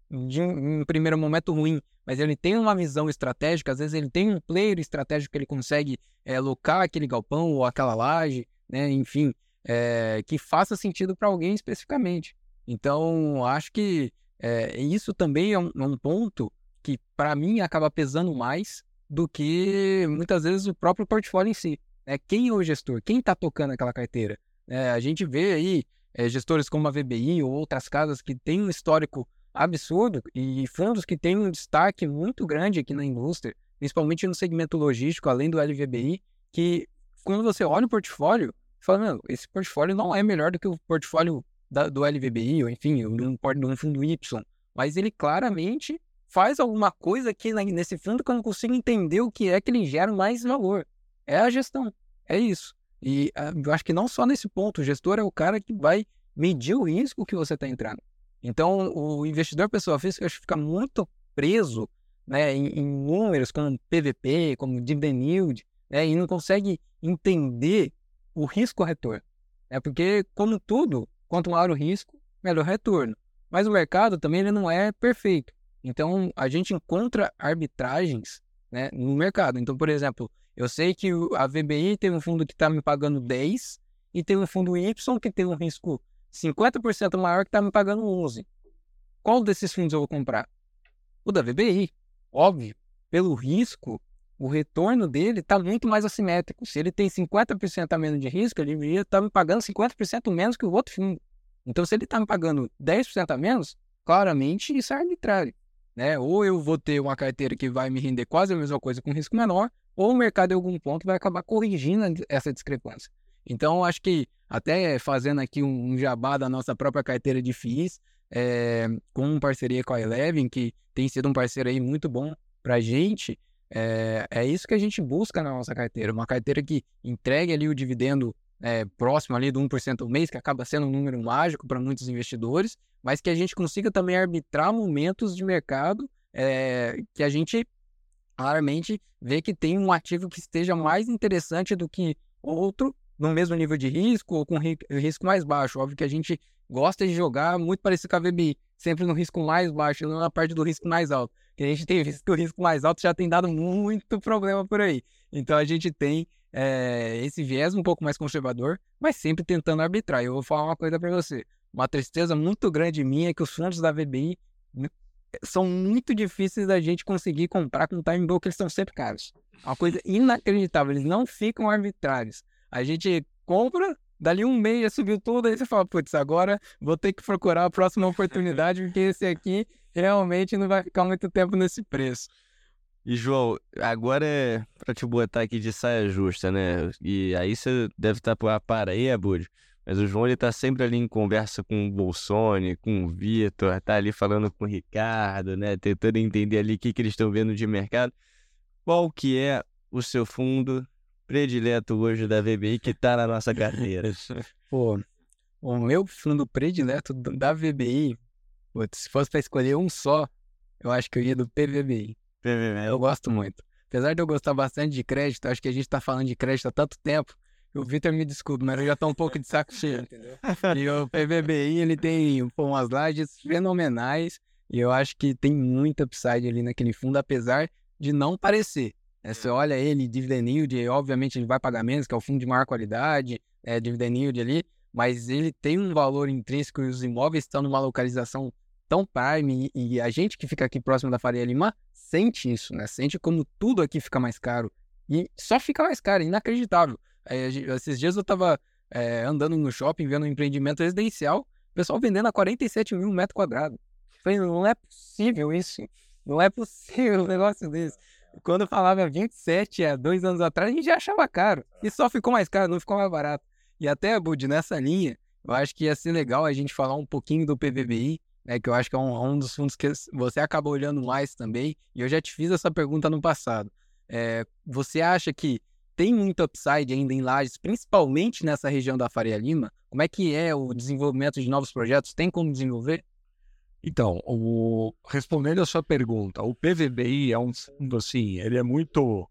C: de um, em primeiro momento ruim, mas ele tem uma visão estratégica, às vezes ele tem um player estratégico que ele consegue é, alocar aquele galpão ou aquela laje, né, enfim, é, que faça sentido para alguém especificamente. Então, acho que é, isso também é um, é um ponto que, para mim, acaba pesando mais do que muitas vezes o próprio portfólio em si. Né? Quem é o gestor? Quem está tocando aquela carteira? É, a gente vê aí é, gestores como a VBI ou outras casas que têm um histórico absurdo e fundos que têm um destaque muito grande aqui na indústria, principalmente no segmento logístico, além do LVBI, que quando você olha o portfólio, fala, meu, esse portfólio não é melhor do que o portfólio da, do LVBI, ou enfim, de um fundo Y, mas ele claramente faz alguma coisa aqui nesse fundo que eu não consigo entender o que é que ele gera mais valor. É a gestão, é isso. E uh, eu acho que não só nesse ponto, o gestor é o cara que vai medir o risco que você está entrando. Então, o investidor pessoa física fica muito preso né, em, em, números como PVP, como dividend yield, né, e não consegue entender o risco-retorno. Né, porque, como tudo, quanto maior o risco, melhor retorno. Mas o mercado também ele não é perfeito. Então, a gente encontra arbitragens né, no mercado. Então, por exemplo, eu sei que a VBI tem um fundo que está me pagando 10 e tem um fundo Y que tem um risco 50% maior que está me pagando 11. Qual desses fundos eu vou comprar? O da VBI. Óbvio, pelo risco, o retorno dele está muito mais assimétrico. Se ele tem 50% a menos de risco, ele deveria estar tá me pagando 50% menos que o outro fundo. Então, se ele está me pagando 10% a menos, claramente isso é arbitrário. Né? Ou eu vou ter uma carteira que vai me render quase a mesma coisa com risco menor, ou o mercado em algum ponto vai acabar corrigindo essa discrepância. Então, acho que até fazendo aqui um jabá da nossa própria carteira de FIIs, é, com parceria com a Eleven, que tem sido um parceiro aí muito bom para a gente, é, é, isso que a gente busca na nossa carteira, uma carteira que entregue ali o dividendo é, próximo ali do 1% ao mês, que acaba sendo um número mágico para muitos investidores, mas que a gente consiga também arbitrar momentos de mercado é, que a gente claramente vê que tem um ativo que esteja mais interessante do que outro no mesmo nível de risco ou com risco mais baixo. Óbvio que a gente gosta de jogar muito parecido com a VBI, sempre no risco mais baixo, não na parte do risco mais alto. Porque a gente tem visto que o risco mais alto já tem dado muito problema por aí. Então a gente tem é, esse viés um pouco mais conservador, mas sempre tentando arbitrar. Eu vou falar uma coisa para você. Uma tristeza muito grande minha é que os fundos da VBI são muito difíceis da gente conseguir comprar com time broker, eles são sempre caros. É uma coisa inacreditável, eles não ficam arbitrários. A gente compra, dali um mês já subiu tudo, aí você fala, putz, agora vou ter que procurar a próxima oportunidade, porque esse aqui realmente não vai ficar muito tempo nesse preço.
A: E, João, agora é pra te botar aqui de saia justa, né? E aí você deve estar tá por para aí, Abud. Mas o João ele tá sempre ali em conversa com o Bolsonaro, com o Vitor, tá ali falando com o Ricardo, né? Tentando entender ali o que, que eles estão vendo de mercado. Qual que é o seu fundo predileto hoje da VBI que tá na nossa carteira?
C: Pô, o meu fundo predileto da VBI, putz, se fosse para escolher um só, eu acho que eu ia do PVBI.
A: PVBI.
C: Eu gosto muito. Apesar de eu gostar bastante de crédito, acho que a gente tá falando de crédito há tanto tempo. O Vitor me desculpa, mas eu já tô um pouco de saco cheio, entendeu? E o PVBI, ele tem pô, umas lajes fenomenais e eu acho que tem muita upside ali naquele fundo, apesar de não parecer. É, você olha ele, dividend yield, obviamente ele vai pagar menos, que é o fundo de maior qualidade, é, dividend yield ali, mas ele tem um valor intrínseco e os imóveis estão numa localização tão prime e, a gente que fica aqui próximo da Faria Lima sente isso, né? Sente como tudo aqui fica mais caro e só fica mais caro, inacreditável. É, esses dias eu tava é, andando no shopping vendo um empreendimento residencial, o pessoal vendendo a 47 mil metros quadrados. Falei, não é possível isso. Não é possível um negócio desse. Quando eu falava 27 há dois anos atrás, a gente já achava caro. E só ficou mais caro, não ficou mais barato. E até, Bud, nessa linha, eu acho que ia ser legal a gente falar um pouquinho do PVBI, né, que eu acho que é um, um, dos fundos que você acaba olhando mais também. E eu já te fiz essa pergunta no passado. É, você acha que tem muito upside ainda em lajes, principalmente nessa região da Faria Lima? Como é que é o desenvolvimento de novos projetos? Tem como desenvolver?
B: Então, o... respondendo a sua pergunta, o PVBI é um fundo assim, ele é muito uh,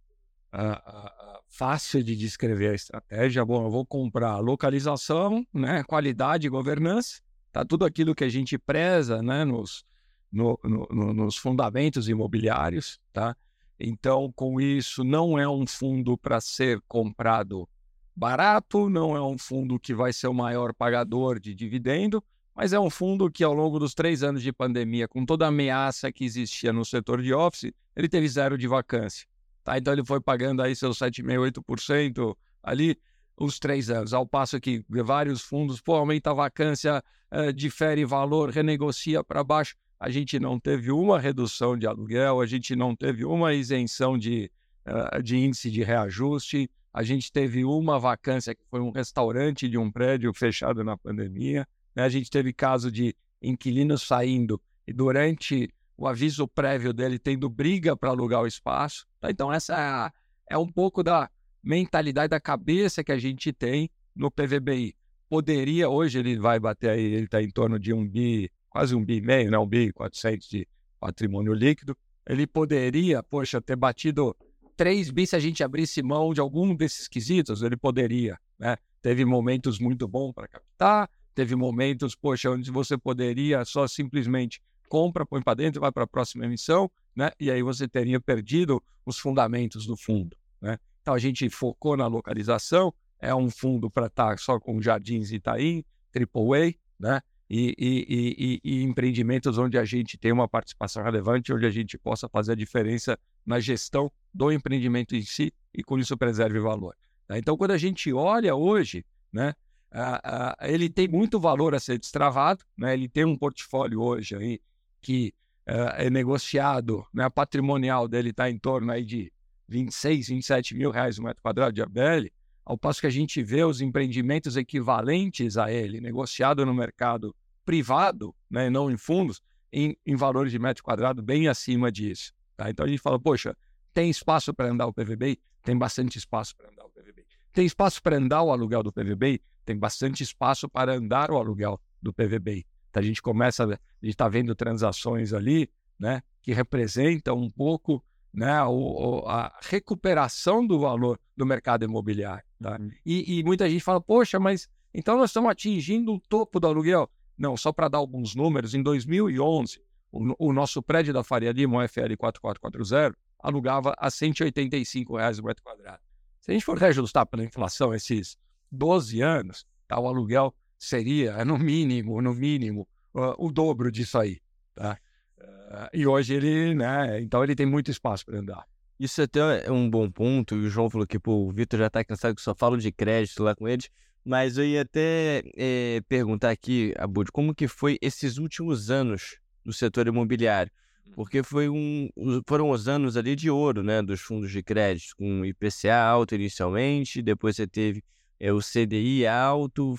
B: uh, fácil de descrever a estratégia. Bom, eu vou comprar localização, né, qualidade e governança, tá tudo aquilo que a gente preza, né, nos, no, no, nos fundamentos imobiliários, tá? Então, com isso, não é um fundo para ser comprado barato, não é um fundo que vai ser o maior pagador de dividendo, mas é um fundo que, ao longo dos três anos de pandemia, com toda a ameaça que existia no setor de office, ele teve zero de vacância. Tá? Então, ele foi pagando aí seus 7,5%, 8% ali os três anos, ao passo que vários fundos, pô, aumenta a vacância, eh, difere valor, renegocia para baixo. A gente não teve uma redução de aluguel, a gente não teve uma isenção de, uh, de índice de reajuste, a gente teve uma vacância que foi um restaurante de um prédio fechado na pandemia. Né? A gente teve caso de inquilino saindo e durante o aviso prévio dele tendo briga para alugar o espaço. Tá? Então, essa é, é um pouco da mentalidade da cabeça que a gente tem no PVBI. Poderia, hoje ele vai bater aí, ele está em torno de um bi, quase um bi e meio, né? um bi 400 de patrimônio líquido. Ele poderia, poxa, ter batido 3 bi se a gente abrisse mão de algum desses quesitos, ele poderia. Né? Teve momentos muito bons para captar, Teve momentos, poxa, onde você poderia só simplesmente compra, põe para dentro, vai para a próxima emissão, né? E aí você teria perdido os fundamentos do fundo, né? Então a gente focou na localização, é um fundo para estar tá só com Jardins Itaim, AAA, né? E, e, e, e, empreendimentos onde a gente tem uma participação relevante, onde a gente possa fazer a diferença na gestão do empreendimento em si e com isso preserve valor. Né? Então, quando a gente olha hoje, né, Uh, uh, ele tem muito valor a ser destravado, né? ele tem um portfólio hoje aí que uh, é negociado, né? a patrimonial dele está em torno aí de 26, 27 mil reais o metro quadrado de ABL, ao passo que a gente vê os empreendimentos equivalentes a ele, negociado no mercado privado, né? não em fundos, em, em valores de metro quadrado bem acima disso. Tá? Então a gente fala, poxa, tem espaço para andar o PVB? Tem bastante espaço para andar o PVB. Tem espaço para andar o aluguel do PVB? tem bastante espaço para andar o aluguel do PVBI. Então, a gente começa, a gente está vendo transações ali, né, que representam um pouco né, o, o, a recuperação do valor do mercado imobiliário. Tá? Uhum. E, e, muita gente fala, poxa, mas então nós estamos atingindo o topo do aluguel. Não, só para dar alguns números, em 2011, o, o nosso prédio da Faria Lima, o FL 4440, alugava a 185 reais o metro quadrado. Se a gente for reajustar pela inflação esses 12 anos, tá? o aluguel seria, no mínimo, no mínimo, uh, o dobro disso aí. Tá? Uh, e hoje ele, né, então ele tem muito espaço para andar.
A: Isso até é um bom ponto, e o João falou que pô, o Vitor já está cansado que só falo de crédito lá com eles, mas eu ia até é, perguntar aqui, Abud, como que foi esses últimos anos no setor imobiliário? Porque foi um, foram os anos ali de ouro, né, dos fundos de crédito, com IPCA alto inicialmente, depois você teve é, o CDI alto,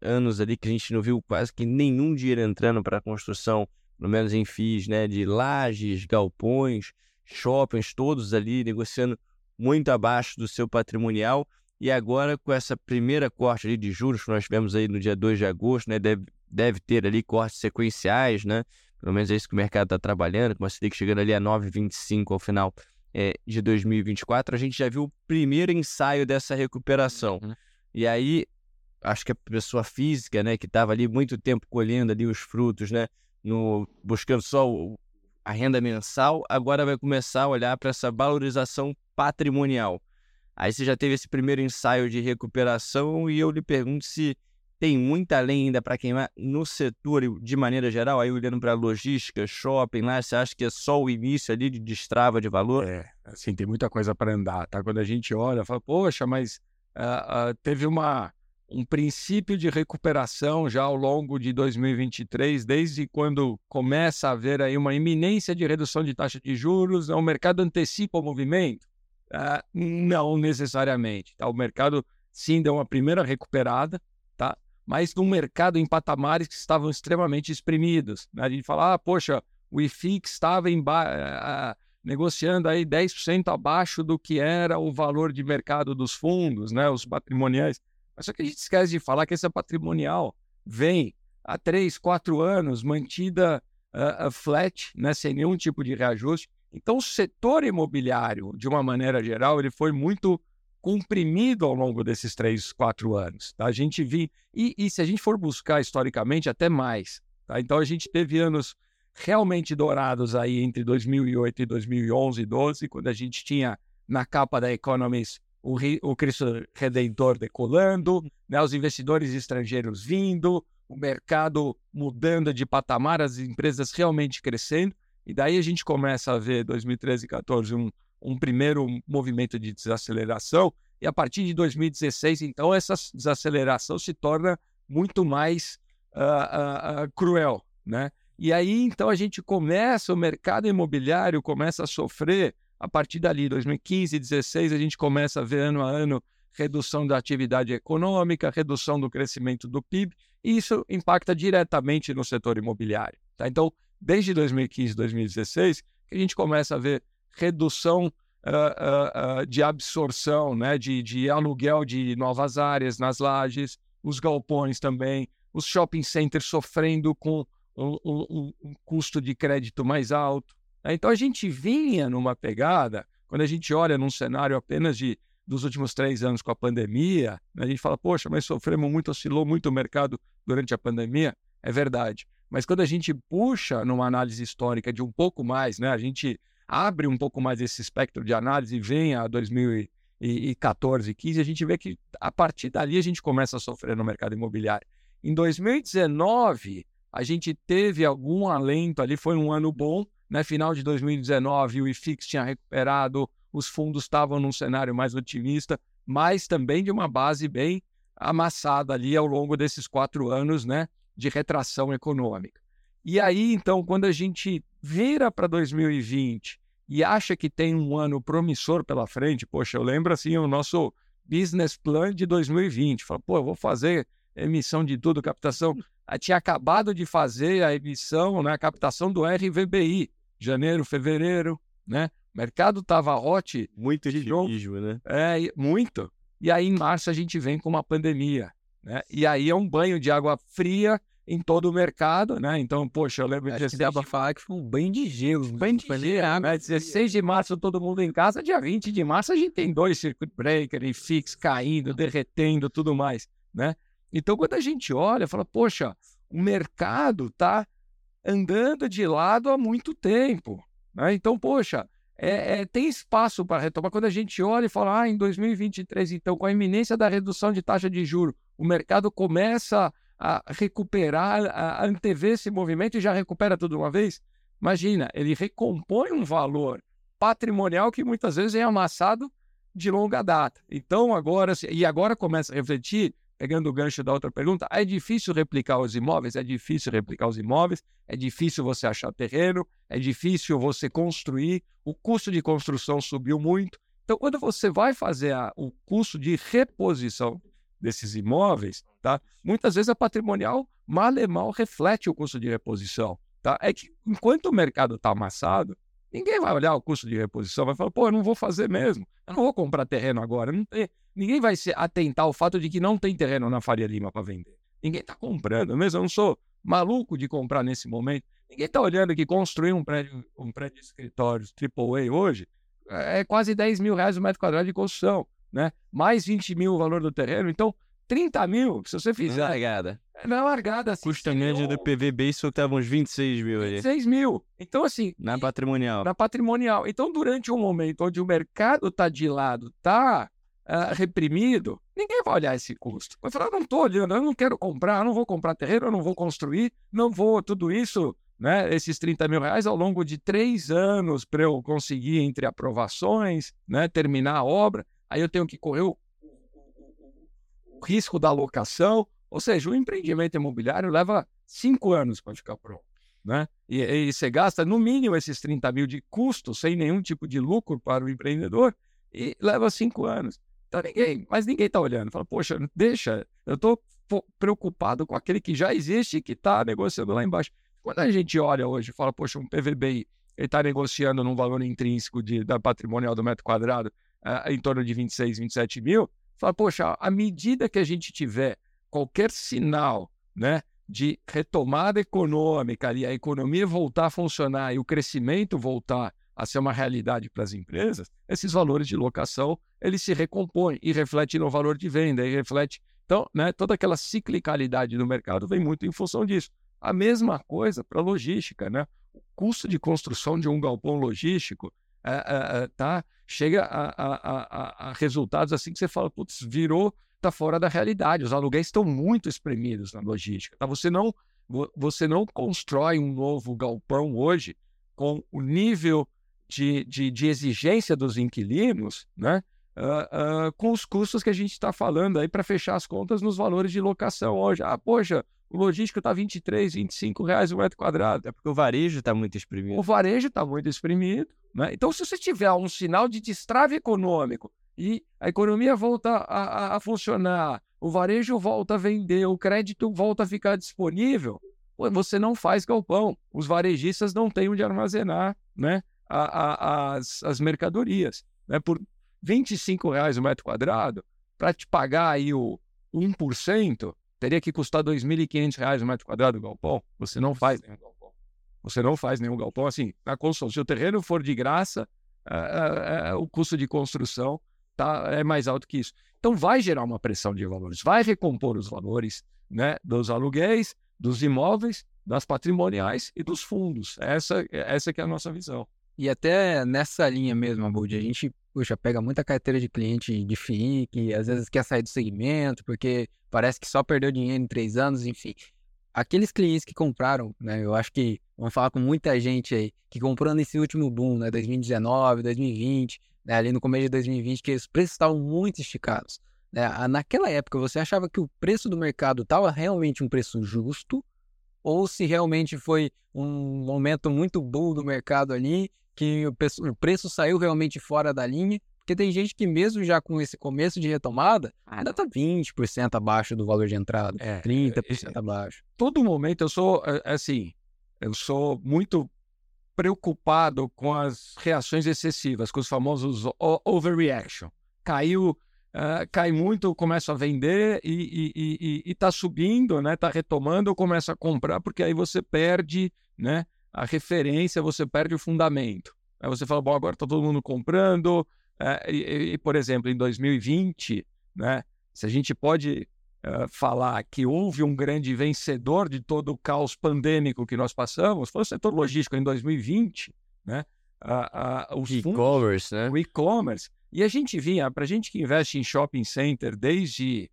A: anos ali que a gente não viu quase que nenhum dinheiro entrando para a construção, pelo menos em FIIs, né, de lajes, galpões, shoppings, todos ali negociando muito abaixo do seu patrimonial. E agora, com essa primeira corte ali de juros que nós tivemos aí no dia 2 de agosto, né, deve, deve ter ali cortes sequenciais, né? Pelo menos é isso que o mercado está trabalhando, com a Selic chegando ali a 9,25 ao final é, de 2024, a gente já viu o primeiro ensaio dessa recuperação. Uhum. E aí, acho que a pessoa física, né, que estava ali muito tempo colhendo ali os frutos, né, no, buscando só o, a renda mensal, agora vai começar a olhar para essa valorização patrimonial. Aí você já teve esse primeiro ensaio de recuperação e eu lhe pergunto se tem muita lenha ainda para queimar no setor de maneira geral, aí olhando para logística, shopping lá, você acha que é só o início ali de destrava de valor?
B: É, assim, tem muita coisa para andar, tá? Quando a gente olha, fala, poxa, mas uh, uh, teve uma, um princípio de recuperação já ao longo de 2023, desde quando começa a haver aí uma iminência de redução de taxa de juros, o mercado antecipa o movimento? Uh, não necessariamente, tá? O mercado sim deu uma primeira recuperada, tá? mas num mercado em patamares que estavam extremamente exprimidos. Né? A gente fala, ah, poxa, o IFIX estava uh, negociando aí 10% abaixo do que era o valor de mercado dos fundos, né, os patrimoniais. Mas só que a gente esquece de falar que essa patrimonial vem há 3, 4 anos mantida uh, flat, né, sem nenhum tipo de reajuste. Então, o setor imobiliário, de uma maneira geral, ele foi muito comprimido ao longo desses três, quatro anos. Tá? A gente viu, e, e, se a gente for buscar historicamente, até mais. Tá? Então a gente teve anos realmente dourados aí entre 2008 e 2011 e 12, quando a gente tinha na capa da Economist o, o Cristo Redentor decolando, né? os investidores estrangeiros vindo, o mercado mudando de patamar, as empresas realmente crescendo. E daí a gente começa a ver 2013 e 2014 um, um primeiro movimento de desaceleração, e a partir de 2016, então, essa desaceleração se torna muito mais uh, uh, uh, cruel, né? E aí, então, a gente começa, o mercado imobiliário começa a sofrer, a partir dali, 2015, 2016, a gente começa a ver ano a ano redução da atividade econômica, redução do crescimento do PIB, e isso impacta diretamente no setor imobiliário. Tá? Então, desde 2015, 2016, que a gente começa a ver redução uh, uh, de absorção, né, de, de aluguel de novas áreas nas lajes, os galpões também, os shopping centers sofrendo com um, um, um custo de crédito mais alto. Né? Então a gente vinha numa pegada, quando a gente olha num cenário apenas de dos últimos três anos com a pandemia, né, a gente fala, poxa, mas sofremos muito, oscilou muito o mercado durante a pandemia. É verdade. Mas quando a gente puxa numa análise histórica de um pouco mais, né, a gente abre um pouco mais esse espectro de análise e vem a 2014, 15, a gente vê que a partir dali a gente começa a sofrer no mercado imobiliário. Em 2019, a gente teve algum alento ali, foi um ano bom, né? Final de 2019, o IFIX tinha recuperado, os fundos estavam num cenário mais otimista, mas também de uma base bem amassada ali ao longo desses quatro anos, né? De retração econômica. E aí, então, quando a gente vira para 2020 e acha que tem um ano promissor pela frente, poxa, eu lembro assim o nosso business plan de 2020. Fala, pô, eu vou fazer emissão de tudo, captação. Eu tinha acabado de fazer a emissão, né, a captação do RVBI, janeiro, fevereiro, né? O mercado estava hot.
A: Muito otimismo, né?
B: É, muito. E aí, em março, a gente vem com uma pandemia, né? E aí é um banho de água fria em todo o mercado, né? Então, poxa, eu lembro
C: de 16 dá falar que foi um banho de gelo.
B: Banho de gelo, né? 16 de março todo mundo em casa, dia 20 de março a gente tem dois circuit breaker e fix caindo, derretendo, tudo mais, né? Então, quando a gente olha, fala, poxa, o mercado tá andando de lado há muito tempo, né? Então, poxa, é, é, tem espaço para retomar. Quando a gente olha e fala, ah, em 2023, então, com a iminência da redução de taxa de juro, o mercado começa a recuperar, a antever esse movimento e já recupera tudo uma vez? Imagina, ele recompõe um valor patrimonial que muitas vezes é amassado de longa data. Então, agora, e agora começa a refletir, pegando o gancho da outra pergunta, é difícil replicar os imóveis? É difícil replicar os imóveis, é difícil você achar terreno, é difícil você construir, o custo de construção subiu muito. Então, quando você vai fazer a, o custo de reposição desses imóveis, tá? Muitas vezes a patrimonial mal e mal reflete o custo de reposição, tá? É que enquanto o mercado está amassado, ninguém vai olhar o custo de reposição, vai falar, pô, eu não vou fazer mesmo, eu não vou comprar terreno agora, ninguém vai se atentar ao fato de que não tem terreno na Faria Lima para vender. Ninguém está comprando mesmo, eu não sou maluco de comprar nesse momento. Ninguém está olhando que construir um prédio, um prédio de escritórios AAA hoje é quase 10 mil reais o metro quadrado de construção, né? Mais 20 mil o valor do terreno. Então, 30 mil, se você fizer.
A: Na largada.
B: Na largada. Assim,
A: Custo médio do PVB, isso estava uns 26 mil ali.
B: 26 mil. Então, assim.
A: Na patrimonial.
B: Na patrimonial. Então, durante um momento onde o mercado está de lado, está uh, ah, reprimido, ninguém vai olhar esse custo. Vai falar, não estou olhando, eu não quero comprar, eu não vou comprar terreno, eu não vou construir, não vou, tudo isso né, esses 30 mil reais ao longo de três anos para eu conseguir entre aprovações, né, terminar a obra. Aí eu tenho que correr o, risco da locação. Ou seja, o empreendimento imobiliário leva cinco anos para ficar pronto. Né? E, e, você gasta no mínimo esses 30 mil de custo, sem nenhum tipo de lucro para o empreendedor, e leva cinco anos. Então ninguém, mas ninguém está olhando. Fala, poxa, deixa, eu estou preocupado com aquele que já existe e que está negociando lá embaixo. Quando a gente olha hoje e fala, poxa, um PVBI ele está negociando num valor intrínseco de, da patrimonial do metro quadrado uh, em torno de 26, 27 mil, fala, poxa, à medida que a gente tiver qualquer sinal né, de retomada econômica e a economia voltar a funcionar e o crescimento voltar a ser uma realidade para as empresas, esses valores de locação eles se recompõem e refletem no valor de venda e reflete então, né, toda aquela ciclicalidade do mercado vem muito em função disso. A mesma coisa para logística, né? O custo de construção de um galpão logístico é, é, tá, chega a, a, a, a, resultados assim que você fala, putz, virou, está fora da realidade. Os aluguéis estão muito espremidos na logística. Tá? Você, não, você não constrói um novo galpão hoje com o nível de, de, de exigência dos inquilinos, né? Uh, uh, com os custos que a gente está falando aí para fechar as contas nos valores de locação hoje. Ah, poxa, o logístico está 23, 25 reais o metro quadrado.
A: É porque o varejo está muito exprimido.
B: O varejo está muito exprimido. Né? Então, se você tiver um sinal de destrave econômico e a economia volta a, a, a funcionar, o varejo volta a vender, o crédito volta a ficar disponível, você não faz galpão. Os varejistas não têm onde armazenar né, a, as, as mercadorias. Né? Por 25 reais o metro quadrado, para te pagar aí o 1%, teria que custar R$ 2.500 o metro quadrado do galpão. Você não faz nenhum galpão. Você não faz nenhum galpão. Assim, na construção, se o terreno for de graça, é, é, o custo de construção tá, é mais alto que isso. Então, vai gerar uma pressão de valores, vai recompor os valores né, dos aluguéis, dos imóveis, das patrimoniais e dos fundos. Essa, essa que é a nossa visão.
C: E até nessa linha mesmo, Abud, a gente puxa, pega muita carteira de cliente de FII, que às vezes quer sair do segmento, porque parece que só perdeu dinheiro em três anos, enfim. Aqueles clientes que compraram, né? Eu acho que vamos falar com muita gente aí, que comprou nesse último boom, né? 2019, 2020, né? ali no começo de 2020, que os preços estavam muito esticados. Né? Naquela época, você achava que o preço do mercado estava realmente um preço justo, ou se realmente foi um momento muito bull do mercado ali que o preço saiu realmente fora da linha, porque tem gente que mesmo já com esse começo de retomada, ainda está 20% abaixo do valor de entrada, é, 30% é, abaixo.
B: Todo momento eu sou, é, é assim, eu sou muito preocupado com as reações excessivas, com os famosos overreaction. Caiu, uh, cai muito, começa a vender e está subindo, né? Está retomando, eu começo a comprar, porque aí você perde, né? A referência, você perde o fundamento. Aí você fala, bom, agora está todo mundo comprando. É, e, e, por exemplo, em 2020, né, se a gente pode uh, falar que houve um grande vencedor de todo o caos pandêmico que nós passamos, foi o setor logístico em 2020, né?
A: Uh, uh, o e-commerce, né?
B: O e-commerce. E a gente vinha, para a gente que investe em shopping center desde,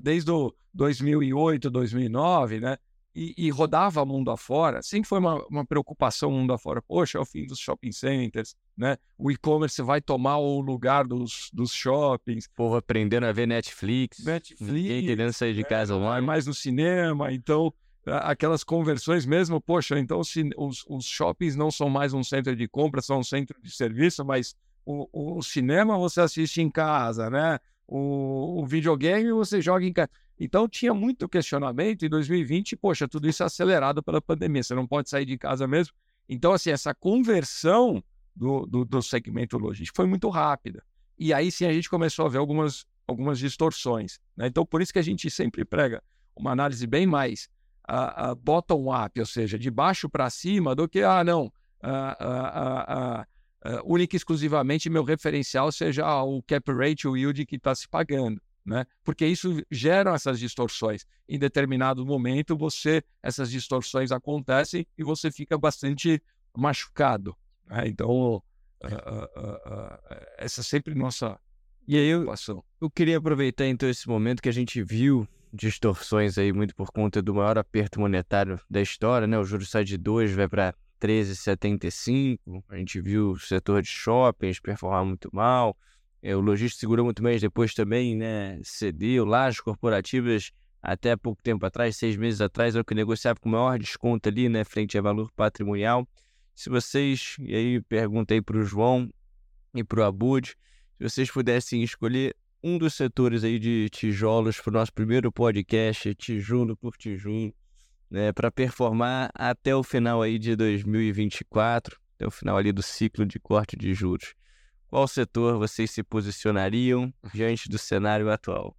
B: desde o 2008, 2009, né? E, e, rodava mundo afora, sempre foi uma, uma preocupação mundo afora. Poxa, é o fim dos shopping centers, né? O e-commerce vai tomar o lugar dos, dos shoppings. O
A: povo aprendendo a ver Netflix.
B: Netflix.
A: Ninguém querendo sair de casa é, online.
B: mais no cinema, então aquelas conversões mesmo, poxa, então se, os, os shoppings não são mais um centro de compra, são um centro de serviço, mas o, o, o cinema você assiste em casa, né? o, o videogame você joga em casa. Então tinha muito questionamento em 2020, poxa, tudo isso é acelerado pela pandemia, você não pode sair de casa mesmo. Então, assim, essa conversão do, do, do segmento logístico foi muito rápida. E aí sim a gente começou a ver algumas, algumas distorções. Né? Então, por isso que a gente sempre prega uma análise bem mais uh, uh, bottom-up, ou seja, de baixo para cima, do que, ah, não, uh, única e exclusivamente meu referencial seja o cap rate, o yield que está se pagando né? Porque isso gera essas distorções. Em determinado momento, você essas distorções acontecem e você fica bastante machucado. Né? Então, uh, uh, uh, essa é sempre nossa
A: e aí eu, eu queria aproveitar então esse momento que a gente viu distorções aí muito por conta do maior aperto monetário da história, né? O juros sai de 2, vai para 13,75. A gente viu o setor de shoppings performar muito mal. É, o logístico segurou muito mais depois também, né? Cedeu, lajes corporativas até pouco tempo atrás, seis meses atrás, era o que negociava com maior desconto ali, né? Frente a valor patrimonial. Se vocês, e aí pergunta aí para o João e para o Abud, se vocês pudessem escolher um dos setores aí de tijolos para o nosso primeiro podcast, tijolo por tijolo, né, para performar até o final aí de 2024, até o final ali do ciclo de corte de juros. Qual setor vocês se posicionariam diante do cenário atual?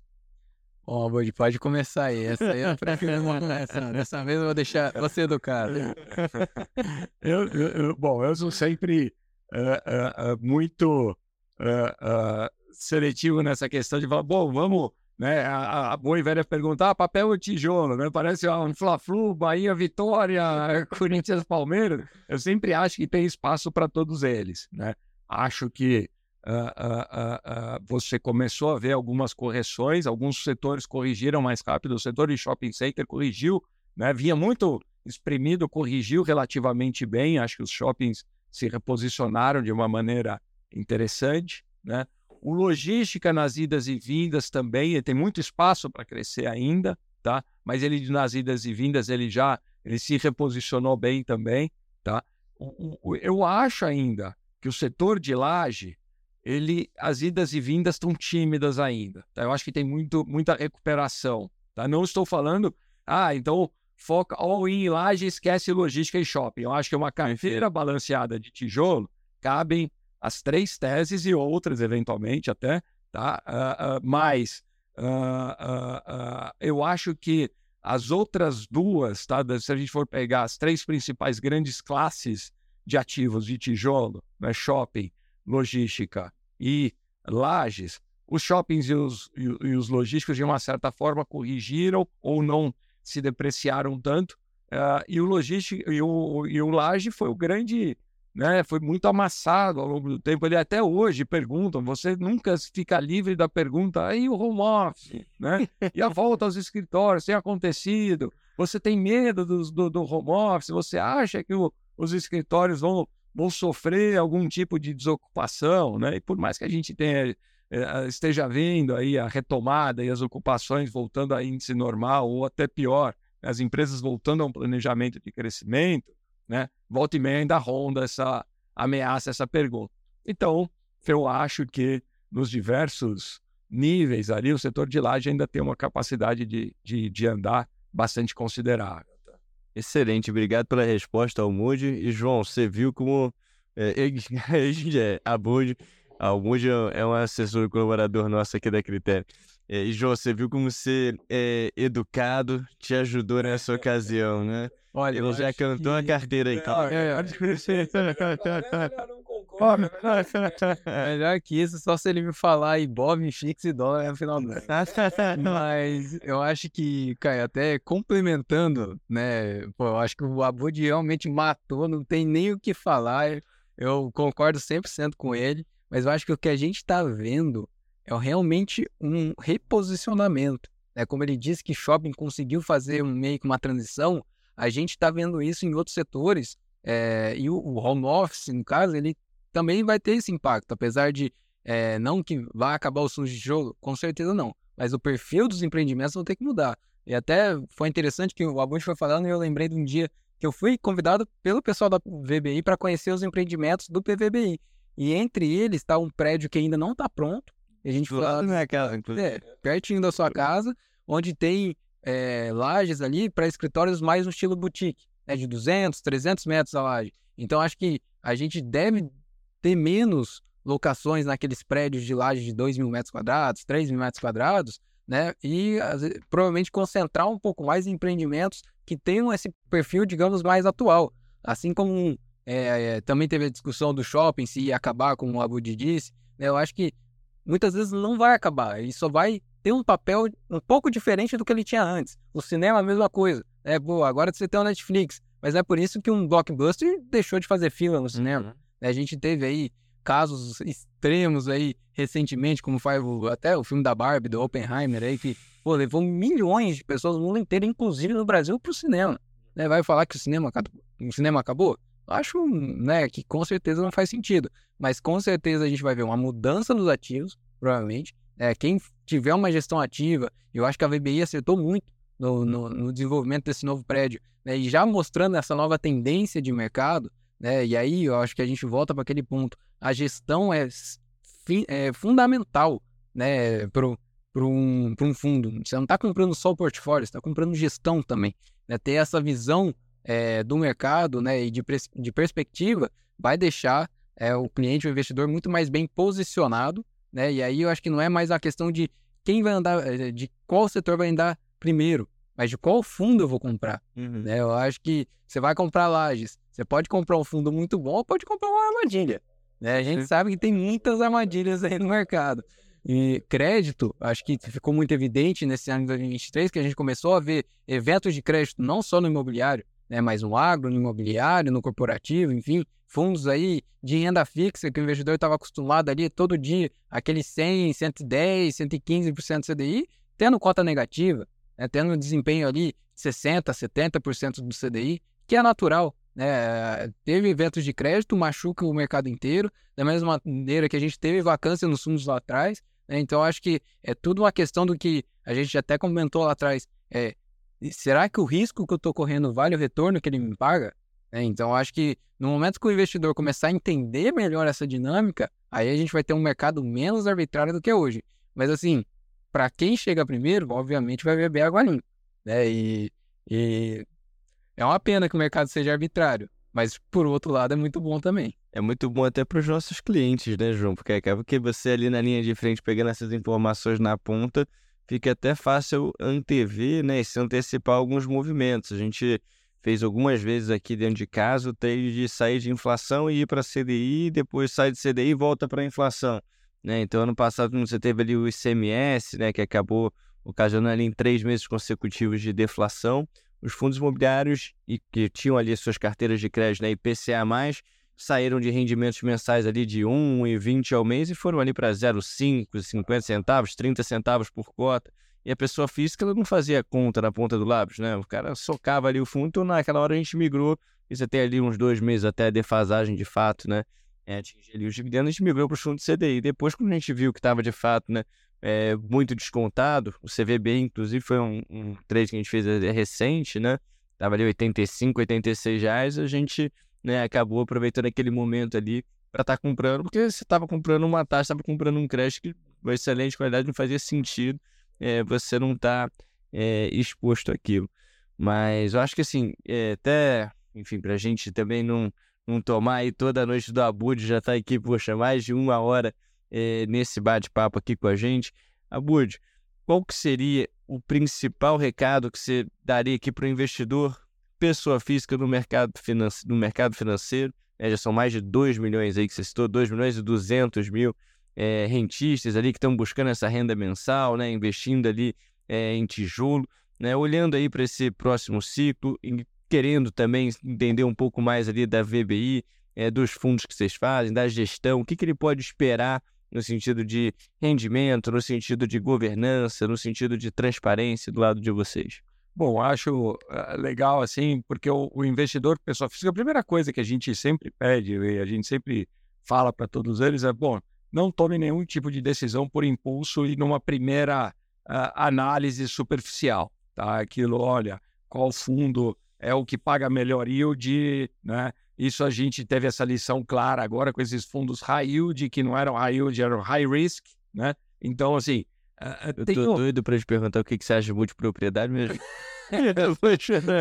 C: Ó, oh, pode começar aí. Essa aí eu prefiro essa. Dessa vez eu vou deixar você educado.
B: eu, eu, eu, bom, eu sou sempre uh, uh, muito uh, seletivo nessa questão de falar, bom, vamos, né? A, a boa e velha perguntar, ah, papel ou tijolo, né? Parece um Fla-Flu, Bahia, Vitória, Corinthians, Palmeiras. Eu sempre acho que tem espaço para todos eles, né? Acho que uh, uh, uh, você começou a ver algumas correções, alguns setores corrigiram mais rápido, o setor de shopping center corrigiu, né? vinha muito exprimido, corrigiu relativamente bem, acho que os shoppings se reposicionaram de uma maneira interessante. Né? O logística nas idas e vindas também, ele tem muito espaço para crescer ainda, tá? mas ele nas idas e vindas ele já ele se reposicionou bem também. Tá? Eu acho ainda que o setor de laje, ele, as idas e vindas estão tímidas ainda. Tá? Eu acho que tem muito, muita recuperação. Tá? Não estou falando, ah, então foca all in laje, esquece logística e shopping. Eu acho que uma carteira balanceada de tijolo cabem as três teses e outras eventualmente até, tá? Uh, uh, mas uh, eu acho que as outras duas, tá? Se a gente for pegar as três principais grandes classes de ativos de tijolo, né, shopping, logística e lajes, os shoppings e os, e, e os logísticos, de uma certa forma, corrigiram ou não se depreciaram tanto. Uh, e o logístico e o, e o laje foi o grande, né? Foi muito amassado ao longo do tempo. Ele até hoje perguntam, você nunca fica livre da pergunta, aí o home office, né? E a volta aos escritórios tem acontecido? Você tem medo do, do, do home office? Você acha que o, os escritórios vão, vão sofrer algum tipo de desocupação, né? E por mais que a gente tenha, eh, esteja vendo aí a retomada e as ocupações voltando a índice normal ou até pior, as empresas voltando a um planejamento de crescimento, né? Volta e meia ainda ronda essa ameaça, essa pergunta. Então, eu acho que nos diversos níveis ali, o setor de laje ainda tem uma capacidade de, de, de andar bastante considerável.
A: Excelente, obrigado pela resposta, Almude. E, João, você viu como é, é, Almude é um assessor colaborador nosso aqui da Critério. É, e, João, você viu como ser é, educado te ajudou nessa ocasião, né? Olha, ele já cantou que... a carteira aí. Calma. É, é.
C: Melhor que isso, só se ele me falar Ibov, fix e dólar no final do ano. Mas eu acho que, até complementando, né? Pô, eu acho que o Abud realmente matou, não tem nem o que falar. Eu concordo 100% com ele, mas eu acho que o que a gente está vendo é realmente um reposicionamento. Né? Como ele disse que shopping conseguiu fazer um, meio que uma transição, a gente está vendo isso em outros setores. É, e o, o home office, no caso, ele também vai ter esse impacto, apesar de é, não que vai acabar o sujo de jogo, com certeza não. Mas o perfil dos empreendimentos vão ter que mudar. E até foi interessante que o Abud foi falando e eu lembrei de um dia que eu fui convidado pelo pessoal da VBI para conhecer os empreendimentos do PVBI. E entre eles está um prédio que ainda não está pronto. E a gente
A: da minha casa,
C: é, pertinho da sua casa, onde tem é, lajes ali para escritórios mais no estilo boutique, né, de 200, 300 metros a laje. Então, acho que a gente deve ter menos locações naqueles prédios de laje de 2 mil metros quadrados, 3 mil metros quadrados, né? E provavelmente concentrar um pouco mais em empreendimentos que tenham esse perfil, digamos, mais atual. Assim como é, também teve a discussão do shopping, se ia acabar, como o Abud disse, né? Eu acho que muitas vezes não vai acabar, ele só vai ter um papel um pouco diferente do que ele tinha antes. O cinema é a mesma coisa. É, pô, agora você tem o Netflix, mas é por isso que um blockbuster deixou de fazer fila no cinema.
A: Uhum.
C: A gente teve aí casos extremos aí recentemente, como foi o, até o filme da Barbie, do Oppenheimer aí, que pô, levou milhões de pessoas no mundo inteiro, inclusive no Brasil, pro cinema. Né? Vai falar que o cinema, acabou- o cinema acabou? Acho né, que com certeza não faz sentido. Mas com certeza a gente vai ver uma mudança nos ativos, provavelmente. É, quem tiver uma gestão ativa, eu acho que a VBI acertou muito no, no- no desenvolvimento desse novo prédio, né, e já mostrando essa nova tendência de mercado, né, e aí eu acho que a gente volta para aquele ponto. A gestão é, é fundamental né, para um, pra um fundo. Você não está comprando só o portfólio, você está comprando gestão também. Né? Ter essa visão é, do mercado né, e de, de perspectiva vai deixar é, o cliente, o investidor, muito mais bem posicionado. Né? E aí eu acho que não é mais a questão de quem vai andar, eh, de qual setor vai andar primeiro, mas de qual fundo eu vou comprar.
A: Uhum.
C: né? Eu acho que você vai comprar lajes, você pode comprar um fundo muito bom ou pode comprar uma armadilha. né? A gente
A: Sim.
C: sabe que tem muitas armadilhas aí no mercado. E crédito, acho que ficou muito evidente nesse ano de 2023 que a gente começou a ver eventos de crédito não só no imobiliário, né, mas no agro, no imobiliário, no corporativo, enfim, fundos aí de renda fixa que o investidor estava acostumado ali todo dia, aquele 100, 110, 115% CDI, tendo cota negativa, né, tendo um desempenho ali 60, 70% do CDI, que é natural. Né? Teve eventos de crédito, machuca o mercado inteiro, da mesma maneira que a gente teve vacância nos fundos lá atrás. né? Então, acho que é tudo uma questão do que a gente até comentou lá atrás. É, será que o risco que eu estou correndo vale o retorno que ele me paga? né? então, acho que no momento que o investidor começar a entender melhor essa dinâmica, aí a gente vai ter um mercado menos arbitrário do que é hoje. Mas, assim, para quem chega primeiro, obviamente vai beber água limpa. Né? E, e é uma pena que o mercado seja arbitrário, mas por outro lado é muito bom também.
A: É muito bom até para os nossos clientes, né, João? Porque acaba que você ali na linha de frente pegando essas informações na ponta, fica até fácil antever, né, e se antecipar alguns movimentos. A gente fez algumas vezes aqui dentro de casa o trade de sair de inflação e ir para CDI, depois sai de CDI e volta para inflação, né? Então ano passado você teve ali o ICMS, né, que acabou ocasionando ali em três meses consecutivos de deflação. Os fundos imobiliários e que tinham ali suas carteiras de crédito, né, IPCA+, saíram de rendimentos mensais ali de 1,20 ao mês e foram ali para 0,5, 50 centavos, 30 centavos por cota. E a pessoa física ela não fazia conta na ponta do lápis, né? O cara socava ali o fundo, então naquela hora a gente migrou, e você tem ali uns dois meses até a defasagem de fato, né? É, atingir ali os dividendos, a gente migrou para o fundo CDI. Depois, quando a gente viu que estava de fato, né? É, muito descontado, o CVB, inclusive, foi um, um trade que a gente fez é, recente, né? Tava ali 85, 86 reais, a gente né, acabou aproveitando aquele momento ali para estar comprando, porque você estava comprando uma taxa, estava comprando um crédito que com excelente qualidade não fazia sentido é, você não estar é, exposto àquilo. Mas eu acho que assim, é, até, enfim, para a gente também não, não tomar aí toda a noite do Abud, já está aqui, poxa, mais de uma hora é, nesse bate-papo aqui com a gente. Abud, qual que seria o principal recado que você daria aqui para o investidor pessoa física no mercado, finance... no mercado financeiro. Né? Já são mais de 2 milhões aí que você citou, 2 milhões e 200 mil é, rentistas ali que estão buscando essa renda mensal, né? investindo ali é, em tijolo, né? olhando aí para esse próximo ciclo e querendo também entender um pouco mais ali da VBI, dos fundos que vocês fazem, da gestão, o que, que ele pode esperar no sentido de rendimento, no sentido de governança, no sentido de transparência do lado de vocês.
B: Bom, acho uh, legal assim, porque o, o, investidor, pessoa física, a primeira coisa que a gente sempre pede e a gente sempre fala para todos eles é: bom, não tome nenhum tipo de decisão por impulso e numa primeira uh, análise superficial, tá? Aquilo, olha, qual fundo é o que paga melhor yield, né? Isso a gente teve essa lição clara agora com esses fundos high yield, que não eram high yield, eram high risk, né? Então, assim.
A: Eu tô tenho... doido para te perguntar o que, que você acha de multipropriedade mesmo.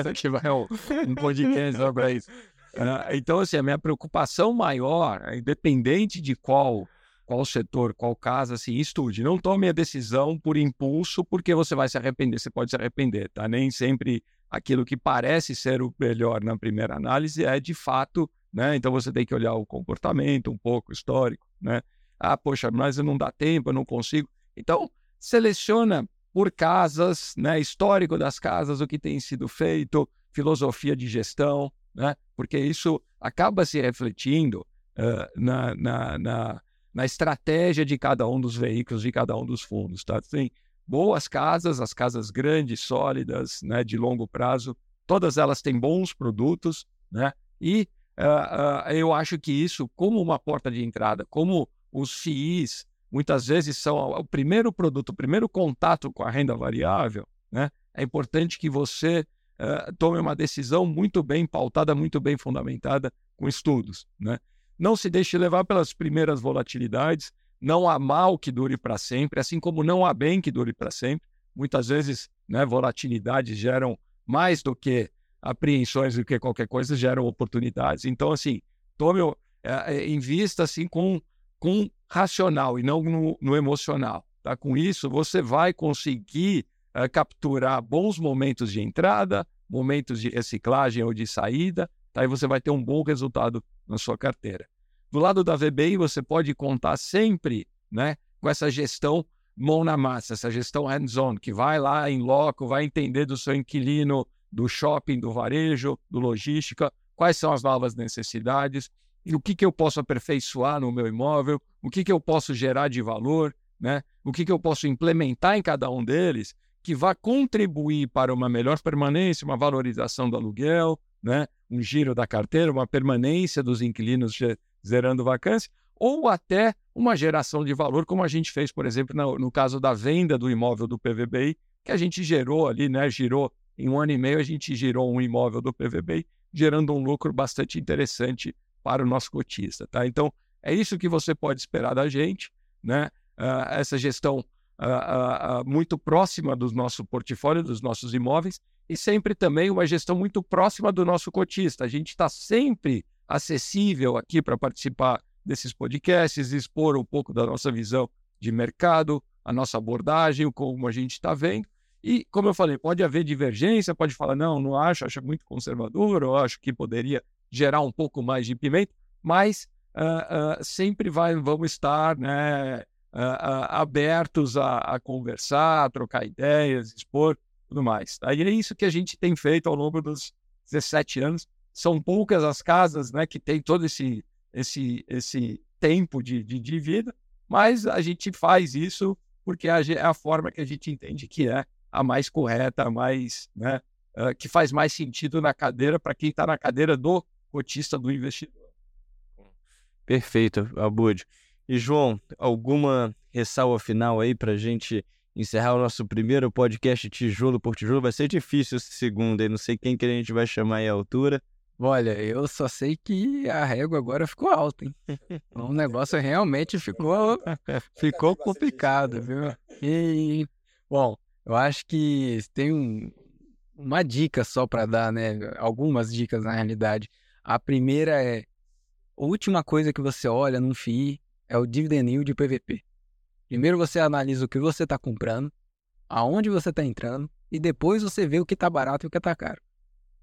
B: Isso aqui vai um, um podcast só para isso. Uh, então, assim, a minha preocupação maior, independente de qual qual setor, qual casa, assim, estude. Não tome a decisão por impulso, porque você vai se arrepender, você pode se arrepender, tá? Nem sempre aquilo que parece ser o melhor na primeira análise é de fato, né? Então você tem que olhar o comportamento um pouco histórico, né? Ah, poxa, mas não dá tempo, eu não consigo. Então, seleciona por casas, né? Histórico das casas, o que tem sido feito, filosofia de gestão, né? Porque isso acaba se refletindo uh, na, na, na na estratégia de cada um dos veículos, de cada um dos fundos. Tá? Tem boas casas, as casas grandes, sólidas, né, de longo prazo, todas elas têm bons produtos, né? E uh, uh, eu acho que isso, como uma porta de entrada, como os FIIs muitas vezes são o primeiro produto, o primeiro contato com a renda variável, né? É importante que você uh, tome uma decisão muito bem pautada, muito bem fundamentada com estudos, né? Não se deixe levar pelas primeiras volatilidades. Não há mal que dure para sempre, assim como não há bem que dure para sempre. Muitas vezes, né, volatilidades geram mais do que apreensões do que qualquer coisa, geram oportunidades. Então, assim, tome, é, invista assim com, com racional e não no, no emocional. Tá? Com isso, você vai conseguir é, capturar bons momentos de entrada, momentos de reciclagem ou de saída, tá? e você vai ter um bom resultado na sua carteira. Do lado da VBI, você pode contar sempre né, com essa gestão mão na massa, essa gestão hands-on, que vai lá em loco, vai entender do seu inquilino, do shopping, do varejo, do logística, quais são as novas necessidades, e o que, que eu posso aperfeiçoar no meu imóvel, o que, que eu posso gerar de valor, né? o que, que eu posso implementar em cada um deles, que vá contribuir para uma melhor permanência, uma valorização do aluguel, né? um giro da carteira, uma permanência dos inquilinos zerando vacância, ou até uma geração de valor, como a gente fez, por exemplo, no, no caso da venda do imóvel do PVBI, que a gente gerou ali, né? Girou em um ano e meio, a gente girou um imóvel do PVBI, gerando um lucro bastante interessante para o nosso cotista, tá? Então, é isso que você pode esperar da gente, né? Uh, essa gestão uh, uh, muito próxima do nosso portfólio, dos nossos imóveis, e sempre também uma gestão muito próxima do nosso cotista. A gente está sempre acessível aqui para participar desses podcasts, expor um pouco da nossa visão de mercado, a nossa abordagem, como a gente está vendo. E, como eu falei, pode haver divergência, pode falar, não, não acho, acho muito conservador, ou acho que poderia gerar um pouco mais de pimenta, mas uh, uh, sempre vai, vamos estar né, uh, abertos a, a, conversar, a trocar ideias, expor tudo mais. Aí é isso que a gente tem feito ao longo dos 17 anos. São poucas as casas né, que tem todo esse, esse, esse tempo de, de, de vida, mas a gente faz isso porque é a forma que a gente entende que é a mais correta, a mais, né, uh, que faz mais sentido na cadeira para quem está na cadeira do cotista do investidor.
A: Perfeito, Abud. E João, alguma ressalva final aí para a gente encerrar o nosso primeiro podcast tijolo por tijolo. Vai ser difícil esse segundo aí, não sei quem que a gente vai chamar aí à altura.
C: Olha, eu só sei que a régua agora ficou alta, hein? o negócio realmente ficou, ficou complicado, viu? E, bom, eu acho que tem um, uma dica só para dar, né? Algumas dicas na realidade. A primeira é: a última coisa que você olha num FII é o dividend yield de PVP. Primeiro você analisa o que você está comprando, aonde você está entrando, e depois você vê o que está barato e o que está caro.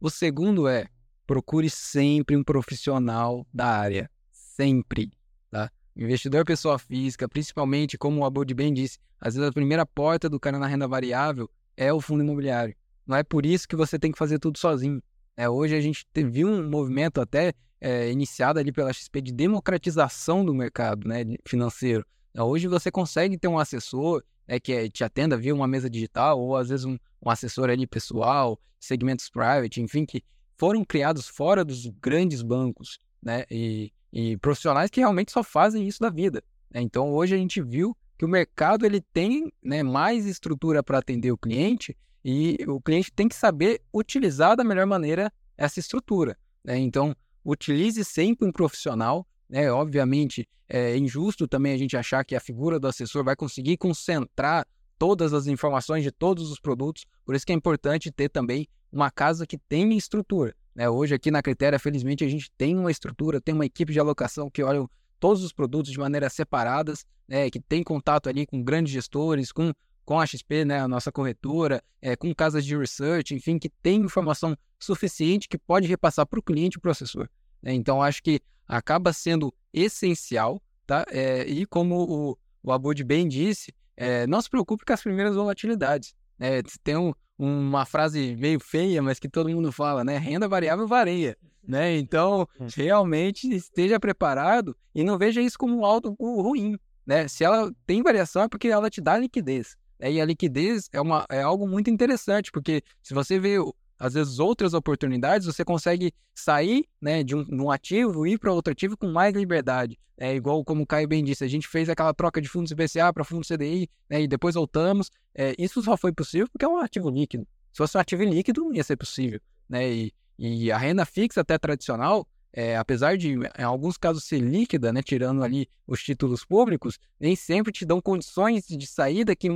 C: O segundo é, procure sempre um profissional da área. Sempre. Tá? Investidor é pessoa física, principalmente, como o Abud bem disse, às vezes a primeira porta do cara na renda variável é o fundo imobiliário. Não é por isso que você tem que fazer tudo sozinho. É, hoje a gente viu um movimento até é, iniciado ali pela XP de democratização do mercado né, financeiro. Hoje você consegue ter um assessor né, que te atenda via uma mesa digital, ou às vezes um, um assessor ali pessoal, segmentos private, enfim, que foram criados fora dos grandes bancos, né? E, e profissionais que realmente só fazem isso da vida. Né? Então hoje a gente viu que o mercado ele tem né, mais estrutura para atender o cliente e o cliente tem que saber utilizar da melhor maneira essa estrutura. Né? Então utilize sempre um profissional né? Obviamente, é injusto também a gente achar que a figura do assessor vai conseguir concentrar todas as informações de todos os produtos, por isso que é importante ter também uma casa que tenha estrutura. Né? Hoje aqui na Critéria, felizmente, a gente tem uma estrutura, tem uma equipe de alocação que olha todos os produtos de maneira separadas, né? que tem contato ali com grandes gestores, com com a XP, né, a nossa corretora, é, com casas de research, enfim, que tem informação suficiente que pode repassar para o cliente e o assessor. Né? Então, acho que acaba sendo essencial, tá? É, e como o, o Abud bem disse, é, não se preocupe com as primeiras volatilidades. Né? Tem um, uma frase meio feia, mas que todo mundo fala, né? Renda variável varia. Né? Então, hum. realmente esteja preparado e não veja isso como algo ruim. Né? Se ela tem variação é porque ela te dá liquidez. Né? E a liquidez é, uma, é algo muito interessante, porque se você vê, às vezes, outras oportunidades, você consegue sair né, de, um, de um ativo e ir para outro ativo com mais liberdade. É igual como o Caio bem disse, a gente fez aquela troca de fundos IPCA para fundo CDI né, e depois voltamos. É, isso só foi possível porque é um ativo líquido. Se fosse um ativo líquido, não ia ser possível. Né? E, e a renda fixa, até tradicional, é, apesar de em alguns casos ser líquida, né, tirando ali os títulos públicos, nem sempre te dão condições de saída que,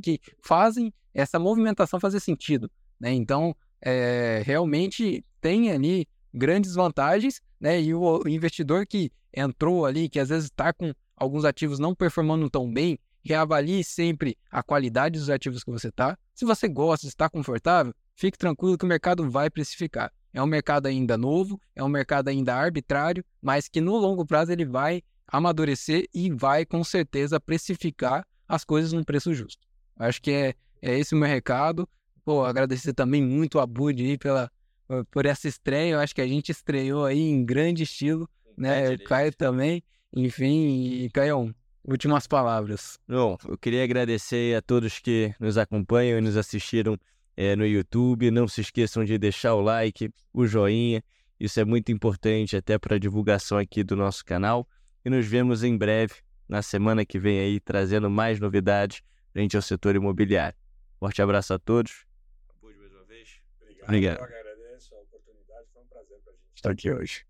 C: que fazem essa movimentação fazer sentido. Né? Então, é, realmente tem ali grandes vantagens, né? E o investidor que entrou ali, que às vezes está com alguns ativos não performando tão bem, reavalie sempre a qualidade dos ativos que você está. Se você gosta, está confortável, fique tranquilo que o mercado vai precificar. É um mercado ainda novo, é um mercado ainda arbitrário, mas que no longo prazo ele vai amadurecer e vai com certeza precificar as coisas num preço justo. Acho que é, é esse o meu recado. Pô, agradecer também muito a Bud aí pela, por essa estreia. Eu acho que a gente estreou aí em grande estilo, né? Caio também. Enfim, e Caio, últimas palavras.
A: Bom, eu queria agradecer a todos que nos acompanham e nos assistiram é, no YouTube. Não se esqueçam de deixar o like, o joinha. Isso é muito importante até para a divulgação aqui do nosso canal. E nos vemos em breve, na semana que vem aí, trazendo mais novidades frente ao setor imobiliário. Forte abraço a todos.
B: Vez.
A: Obrigado.
B: Eu agradeço a oportunidade, foi um prazer para a gente
C: estar aqui hoje.